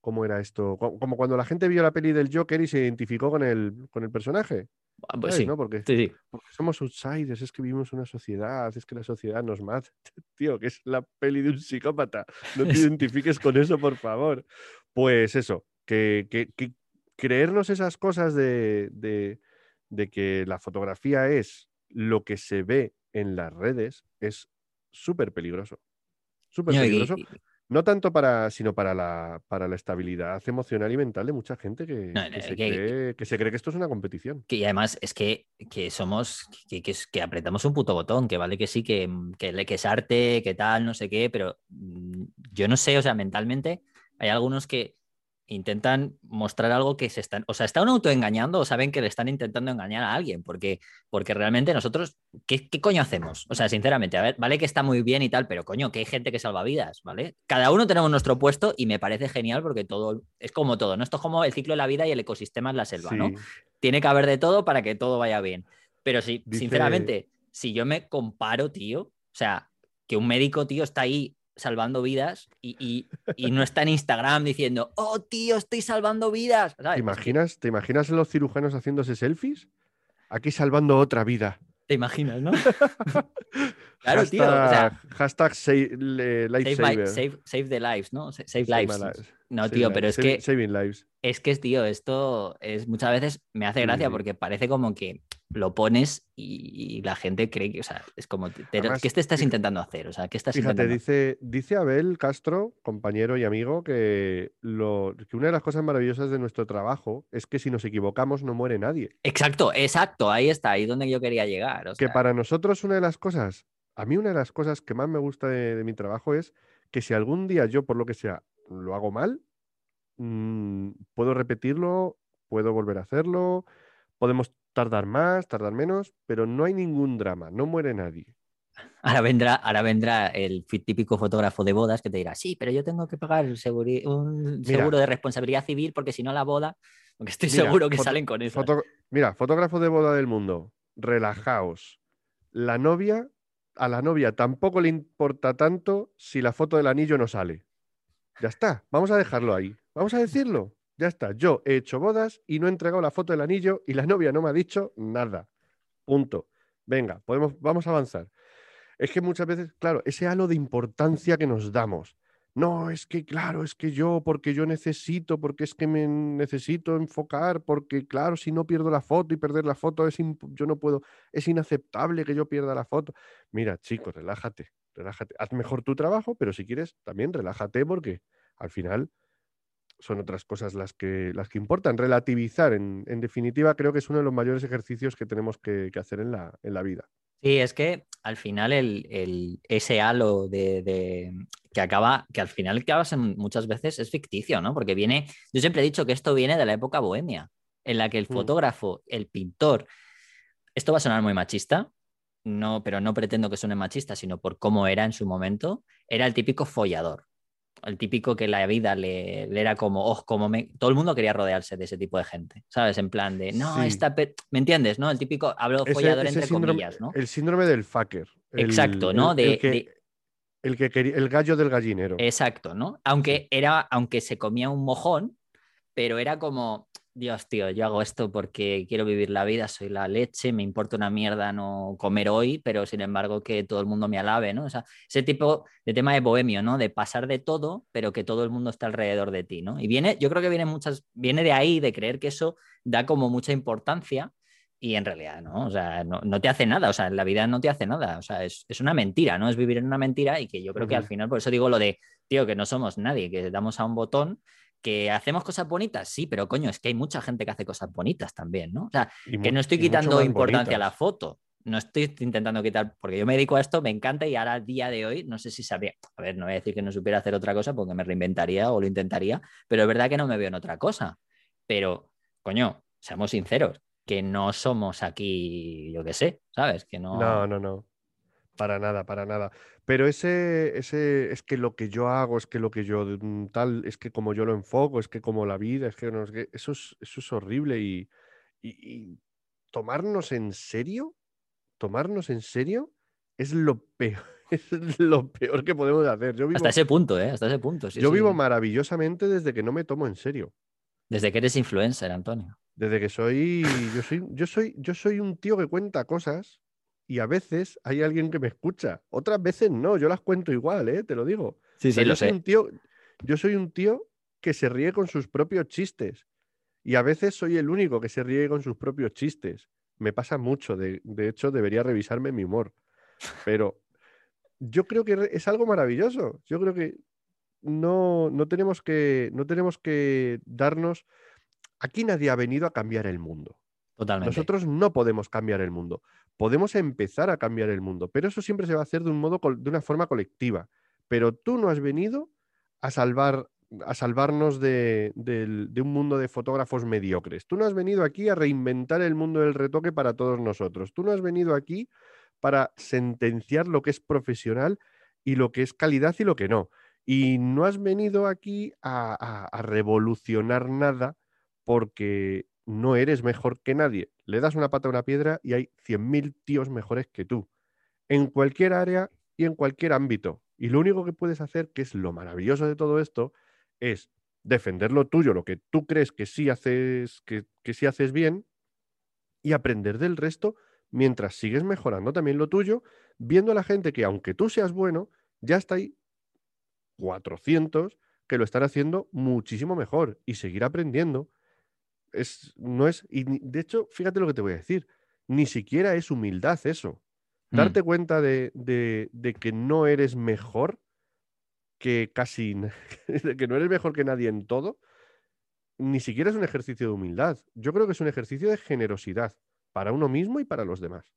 ¿Cómo era esto? Como cuando la gente vio la peli del Joker y se identificó con el, con el personaje. Ah, pues sí, ¿no? Porque, porque, somos outsiders, es que vivimos una sociedad, es que la sociedad nos mata. Tío, que es la peli de un psicópata. No te identifiques con eso, por favor. Pues eso, que, que, creernos esas cosas de, de, de que la fotografía es lo que se ve en las redes es súper peligroso. Súper peligroso. no tanto para, sino para la, para la estabilidad emocional y mental de mucha gente que, se, cree, que se, cree, que esto es una competición. Que además es que, que somos, que, que, apretamos un puto botón, que vale que sí, que, que, que es arte, que tal, no sé qué, pero mm, yo no sé, o sea, mentalmente hay algunos que, intentan mostrar algo que se están, o sea, están autoengañando o saben que le están intentando engañar a alguien, porque, porque realmente nosotros, ¿qué, coño hacemos? O sea, sinceramente, a ver, vale que está muy bien y tal, pero coño, que hay gente que salva vidas, ¿vale? Cada uno tenemos nuestro puesto y me parece genial porque todo es como todo, ¿no? Esto es como el ciclo de la vida y el ecosistema en la selva, ¿no? Tiene que haber de todo para que todo vaya bien. Pero sí, sinceramente, si yo me comparo, tío, o sea, que un médico, tío, está ahí salvando vidas y, no está en Instagram diciendo, oh tío, estoy salvando vidas. ¿Te imaginas, ¿Te imaginas los cirujanos haciéndose selfies? Aquí salvando otra vida. ¿Te imaginas, no? claro, hashtag, tío. O sea, hashtag save, save, the lives, ¿no? Save, lives. No, tío, pero es que. Saving lives. Es que, tío, esto es muchas veces me hace gracia porque parece como que lo pones y, la gente cree que, o sea, es como, te- Además, ¿qué te estás intentando hacer? O sea, ¿qué estás Fíjate, intentando dice, dice Abel Castro, compañero y amigo, que, lo, que una de las cosas maravillosas de nuestro trabajo es que si nos equivocamos no muere nadie. Exacto, exacto, ahí está, ahí donde yo quería llegar. o Que para nosotros una de las cosas, a mí una de las cosas que más me gusta de, de mi trabajo es que si algún día yo, por lo que sea, lo hago mal, mm, puedo repetirlo, puedo volver a hacerlo, podemos tardar más, tardar menos, pero no hay ningún drama, no muere nadie. Ahora vendrá, ahora vendrá el típico fotógrafo de bodas que te dirá, sí, pero yo tengo que pagar un Mira. seguro de responsabilidad civil porque si no la boda, porque estoy Mira, seguro que salen con eso. Foto- Mira, fotógrafo de boda del mundo, relajaos. La novia, a la novia tampoco le importa tanto si la foto del anillo no sale. Ya está, vamos a dejarlo ahí. Vamos a decirlo. Ya está, yo he hecho bodas y no he entregado la foto del anillo y la novia no me ha dicho nada. Punto. Venga, podemos, vamos a avanzar. Es que muchas veces, claro, ese halo de importancia que nos damos. No, es que claro, es que yo, porque yo necesito, porque es que me necesito enfocar, porque claro, si no pierdo la foto y perder la foto es yo no puedo, es inaceptable que yo pierda la foto. Mira, chicos, relájate, relájate. Haz mejor tu trabajo, pero si quieres, también relájate porque al final son otras cosas las que, las que importan. Relativizar, en, en definitiva, creo que es uno de los mayores ejercicios que tenemos que, que hacer en la, en la vida. Sí, es que al final el, el- ese halo de, de- que acaba, que al final acabas en- muchas veces es ficticio, ¿no? Porque viene, yo siempre he dicho que esto viene de la época bohemia, en la que el Mm. fotógrafo, el pintor, esto va a sonar muy machista, no, pero no pretendo que suene machista, sino por cómo era en su momento, era el típico follador. El típico que la vida le, le era como, oh, como me... Todo el mundo quería rodearse de ese tipo de gente, ¿sabes? En plan de, no, Sí. esta... pe-". ¿Me entiendes, no? El típico, hablo follador ese entre síndrome- comillas, ¿no? El síndrome del fucker. el- Exacto, ¿no? El, De- que, de- el que quería- el gallo del gallinero. Exacto, ¿no? Aunque era, aunque se comía un mojón, pero era como, Dios, tío, yo hago esto porque quiero vivir la vida, soy la leche, me importa una mierda no comer hoy, pero sin embargo que todo el mundo me alabe, ¿no? O sea, ese tipo de tema de bohemio, ¿no? De pasar de todo, pero que todo el mundo está alrededor de ti, ¿no? Y viene, yo creo que viene muchas, viene de ahí, de creer que eso da como mucha importancia. Y en realidad, ¿no? O sea, no, no te hace nada, o sea, en la vida no te hace nada, o sea, es, es una mentira, ¿no? Es vivir en una mentira y que yo creo que al final, por eso digo lo de, tío, que no somos nadie, que damos a un botón, que hacemos cosas bonitas, sí, pero coño, es que hay mucha gente que hace cosas bonitas también, ¿no? O sea, Y que no estoy quitando importancia a la foto, no estoy intentando quitar, porque yo me dedico a esto, me encanta y ahora al día de hoy, no sé si sabría, a ver, no voy a decir que no supiera hacer otra cosa porque me reinventaría o lo intentaría, pero es verdad que no me veo en otra cosa. Pero, coño, seamos sinceros, que no somos aquí, yo qué sé, ¿sabes? Que no... No, no, no. Para nada, para nada. Pero ese, ese, es que lo que yo hago, es que lo que yo mm, tal, es que como yo lo enfoco, es que como la vida, es que no sé qué, eso es, eso es horrible y, y- y tomarnos en serio, tomarnos en serio es lo peor, es lo peor que podemos hacer. Yo vivo, Hasta ese punto, ¿eh? Hasta ese punto. sí, yo sí. vivo maravillosamente desde que no me tomo en serio. Desde que eres influencer, Antonio. Desde que soy, yo soy, yo soy, yo soy un tío que cuenta cosas y a veces hay alguien que me escucha. Otras veces no, yo las cuento igual, ¿eh? Te lo digo. Sí, sí, yo lo soy sé. un tío, yo soy un tío que se ríe con sus propios chistes. Y a veces soy el único que se ríe con sus propios chistes. Me pasa mucho, de, de hecho debería revisarme mi humor. Pero yo creo que es algo maravilloso. Yo creo que no, no tenemos que, no tenemos que darnos. Aquí nadie ha venido a cambiar el mundo. Nosotros no podemos cambiar el mundo. Podemos empezar a cambiar el mundo, pero eso siempre se va a hacer de un modo, de una forma colectiva. Pero tú no has venido a salvar, a salvarnos de, un mundo de fotógrafos mediocres. Tú no has venido aquí a reinventar el mundo del retoque para todos nosotros. Tú no has venido aquí para sentenciar lo que es profesional y lo que es calidad y lo que no. Y no has venido aquí a revolucionar nada porque no eres mejor que nadie. Le das una pata a una piedra y hay 100.000 tíos mejores que tú, en cualquier área y en cualquier ámbito. Y lo único que puedes hacer, que es lo maravilloso de todo esto, es defender lo tuyo, lo que tú crees que sí haces, que, sí haces bien, y aprender del resto mientras sigues mejorando también lo tuyo, viendo a la gente que aunque tú seas bueno, ya está ahí 400 que lo están haciendo muchísimo mejor y seguir aprendiendo es, no es, y de hecho, fíjate lo que te voy a decir. ni siquiera es humildad eso. Mm. Darte cuenta de, de- de que no eres mejor que casi, que no eres mejor que nadie en todo, ni siquiera es un ejercicio de humildad. Yo creo que es un ejercicio de generosidad para uno mismo y para los demás.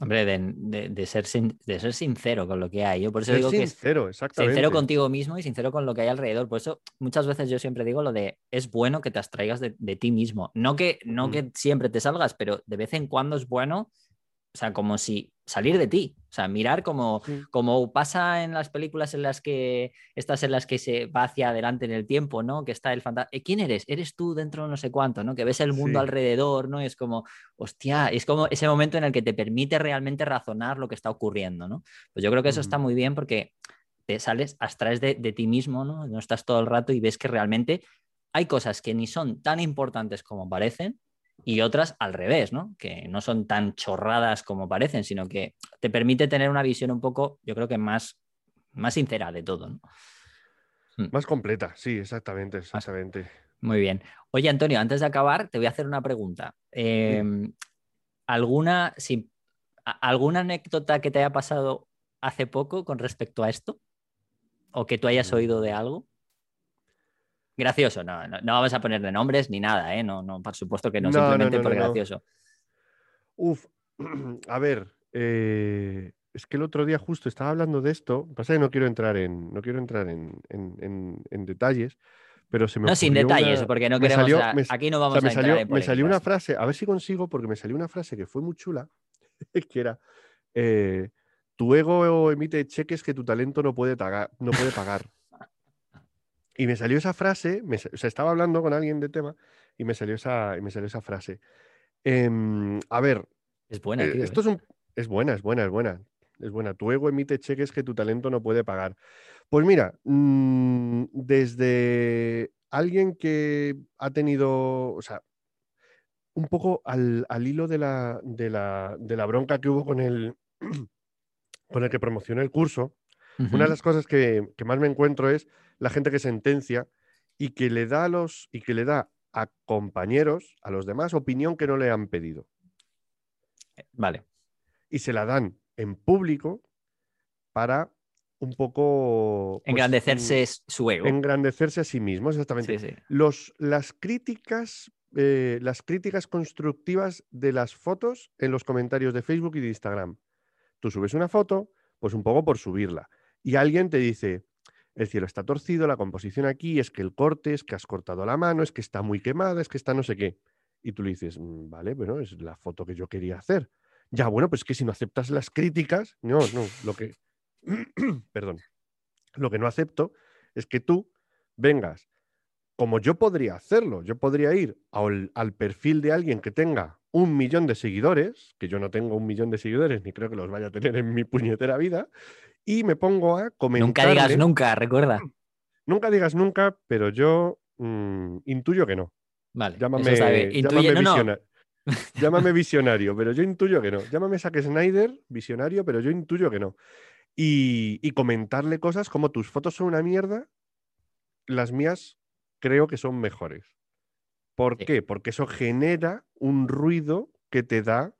Hombre, de, de- de ser, sin- de ser sincero con lo que hay. Yo por eso Ser digo que es sincero, exactamente. sincero contigo mismo y sincero con lo que hay alrededor. Por eso muchas veces yo siempre digo lo de es bueno que te abstraigas de, de ti mismo. No que, no que siempre te salgas, pero de vez en cuando es bueno, o sea, como si salir de ti, o sea, mirar como, Sí. como pasa en las películas en las que, estas en las que se va hacia adelante en el tiempo, ¿no? Que está el fantasma. ¿Quién eres? Eres tú dentro de no sé cuánto, ¿no? Que ves el mundo Sí. alrededor, ¿no? Y es como, hostia, es como ese momento en el que te permite realmente razonar lo que está ocurriendo, ¿no? Pues yo creo que eso está muy bien porque te sales, abstraes de, de ti mismo, ¿no? No estás todo el rato y ves que realmente hay cosas que ni son tan importantes como parecen y otras al revés, ¿no? Que no son tan chorradas como parecen, sino que te permite tener una visión un poco, yo creo que más, más sincera de todo, ¿no? Más completa, sí, exactamente, exactamente. Muy bien. Oye, Antonio, antes de acabar, te voy a hacer una pregunta. Eh, ¿alguna, si- a- ¿Alguna anécdota que te haya pasado hace poco con respecto a esto? ¿O que tú hayas oído de algo? Gracioso, no, no, no vamos a ponerle nombres ni nada, ¿eh? No, no, por supuesto que no, simplemente por gracioso. Uf, a ver, eh, es que el otro día justo estaba hablando de esto. Pasa que no quiero entrar en, no quiero entrar en, en- en- en detalles, pero se me No sin detalles, una- porque no me queremos. salió- me- aquí no o vamos sea, me a entrar salió, en me salió una frase, a ver si consigo, porque me salió una frase que fue muy chula, que era, eh, tu ego emite cheques que tu talento no puede, taga- no puede pagar. Y me salió esa frase, me o sea, estaba hablando con alguien de tema y me salió esa, y me salió esa frase. Em, a ver, Es buena, eh, tío. esto ¿eh? es, un- es buena, es buena, es buena. Es buena. Tu ego emite cheques que tu talento no puede pagar. Pues mira, mm, desde alguien que ha tenido, o sea, un poco al, al hilo de la, de, la, de la bronca que hubo con el, con el que promocioné el curso, una de las cosas que, que más me encuentro es la gente que sentencia y que le da a los y que le da a compañeros, a los demás, opinión que no le han pedido. Vale. y se la dan en público para un poco pues, Engrandecerse su ego. engrandecerse a sí mismo, exactamente. Sí, sí. Los, las críticas, eh, las críticas constructivas de las fotos en los comentarios de Facebook y de Instagram. Tú subes una foto, pues un poco por subirla. Y alguien te dice, el cielo está torcido, la composición aquí, es que el corte, es que has cortado la mano, es que está muy quemada, es que está no sé qué. Y tú le dices, "Mm, vale, bueno, es la foto que yo quería hacer. Ya, bueno, pues que si no aceptas las críticas, no, no, lo que, perdón, lo que no acepto es que tú vengas, como yo podría hacerlo, yo podría ir al, al perfil de alguien que tenga un millón de seguidores, que yo no tengo un millón de seguidores, ni creo que los vaya a tener en mi puñetera vida, y me pongo a comentar. Nunca digas nunca, recuerda. Nunca digas nunca, pero yo mm, intuyo que no. Vale. Llámame. Intuye- llámame no, no, llámame visionario, pero yo intuyo que no. Llámame Zack Snyder, visionario, pero yo intuyo que no. Y, y comentarle cosas como tus fotos son una mierda, las mías creo que son mejores. ¿Por Sí. qué? Porque eso genera un ruido que te da,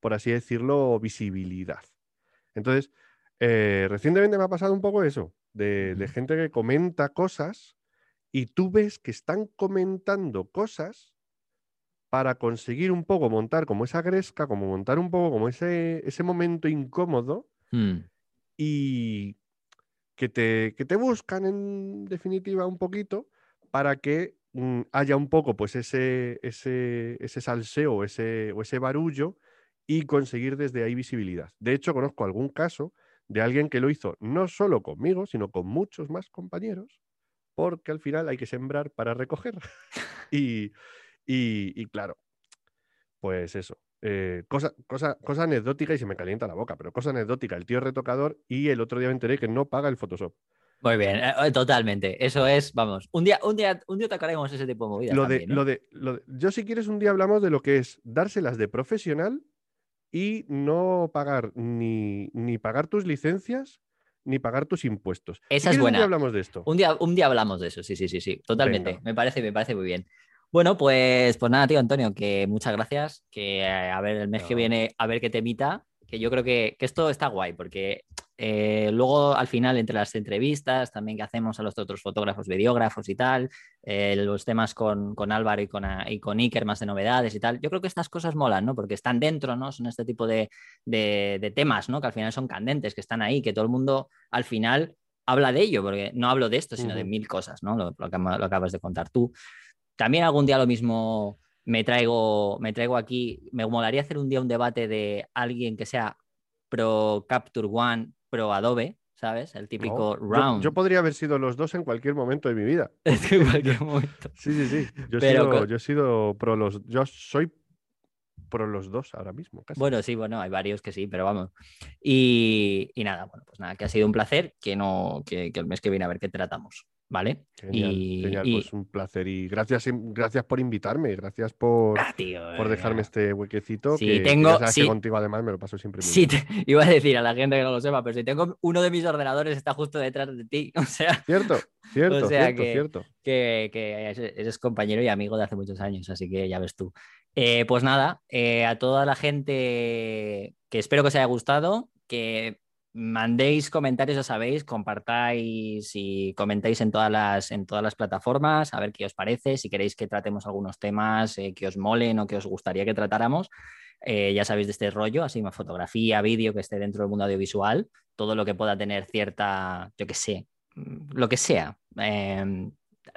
por así decirlo, visibilidad. Entonces, eh, recientemente me ha pasado un poco eso, de, gente que comenta cosas y tú ves que están comentando cosas para conseguir un poco montar como esa gresca, como montar un poco como ese, ese momento incómodo Mm, y que te, que te buscan en definitiva un poquito para que haya un poco pues ese, ese, ese salseo ese, o ese barullo y conseguir desde ahí visibilidad. De hecho, conozco algún caso de alguien que lo hizo no solo conmigo, sino con muchos más compañeros, porque al final hay que sembrar para recoger. y, y- y claro, pues eso. eh, cosa, cosa, cosa anecdótica y se me calienta la boca, pero cosa anecdótica, el tío es retocador y el otro día me enteré que no paga el Photoshop. Muy bien, eh, eh, totalmente. Eso es, vamos, un día, un día, un día tocaremos ese tipo de movidas. Lo de, lo de, lo de- yo si quieres un día hablamos de lo que es dárselas de profesional y no pagar ni, ni pagar tus licencias ni pagar tus impuestos. Si Esa es quieres, un día buena. hablamos de esto. Un día, un día hablamos de eso, sí, sí, sí, sí, totalmente. Venga. Me parece, me parece muy bien. Bueno, pues, pues nada, tío Antonio, que muchas gracias. Que eh, a ver, el mes que viene, a ver qué temita. Que yo creo que, que esto está guay, porque eh, luego al final, entre las entrevistas también que hacemos a los otros fotógrafos, videógrafos y tal, eh, los temas con, con, Álvaro y con, y con Iker, más de novedades y tal, yo creo que estas cosas molan, ¿no? Porque están dentro, ¿no? Son este tipo de, de, de temas, ¿no? Que al final son candentes, que están ahí, que todo el mundo al final habla de ello, porque no hablo de esto, sino de mil cosas, ¿no? Lo, lo, que, lo acabas de contar tú. También algún día lo mismo me traigo, me traigo aquí, me molaría hacer un día un debate de alguien que sea pro Capture One, pro Adobe, ¿sabes? El típico round. Yo, podría haber sido los dos en cualquier momento de mi vida. en cualquier momento. Sí, sí, sí. Yo, he, sido, yo he sido pro los. Yo soy pro los dos ahora mismo. Casi. Bueno, sí, bueno, hay varios que sí, pero vamos. Y, y, nada, bueno, pues nada, que ha sido un placer, que no, que, que el mes que viene a ver qué tratamos. ¿Vale? Genial, y, genial. pues un placer y gracias, gracias por invitarme, gracias por, ah, tío, por dejarme este huequecito. Sí, que, tengo, que sí, que contigo además me lo paso siempre sí. Te, iba a decir a la gente que no lo sepa, pero si tengo uno de mis ordenadores está justo detrás de ti, o sea... Cierto, cierto, o sea cierto, que, cierto. Que, que eres compañero y amigo de hace muchos años, así que ya ves tú. Eh, pues nada, eh, a toda la gente que espero que os haya gustado, que mandéis comentarios, ya sabéis, compartáis y comentéis en todas las, en todas las plataformas, a ver qué os parece, si queréis que tratemos algunos temas eh, que os molen o que os gustaría que tratáramos. Eh, ya sabéis de este rollo, así más fotografía, vídeo que esté dentro del mundo audiovisual, todo lo que pueda tener cierta, yo qué sé, lo que sea.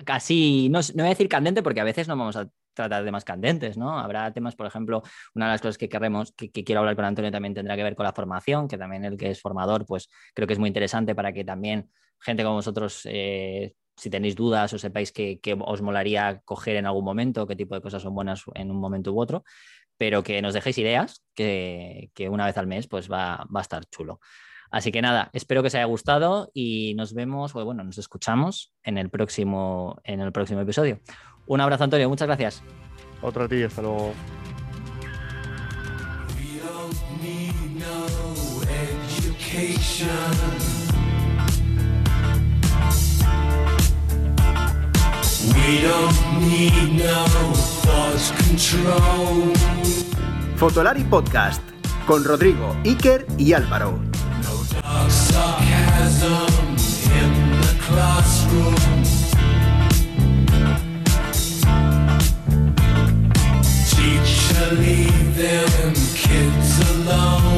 Casi, no, no voy a decir candente porque a veces no vamos a tratar temas candentes, ¿no? Habrá temas, por ejemplo, una de las cosas que queremos, que, quiero hablar con Antonio también tendrá que ver con la formación, que también el que es formador, pues creo que es muy interesante para que también gente como vosotros, eh, si tenéis dudas o sepáis que, os molaría coger en algún momento, qué tipo de cosas son buenas en un momento u otro, pero que nos dejéis ideas, que, que una vez al mes pues va, va a estar chulo. Así que nada, espero que os haya gustado y nos vemos, o bueno, nos escuchamos en el próximo, en el próximo episodio. Un abrazo, Antonio, muchas gracias. Otra a ti, hasta luego. Fotolari Podcast con Rodrigo, Iker y Álvaro. sarcasm leaving the kids alone.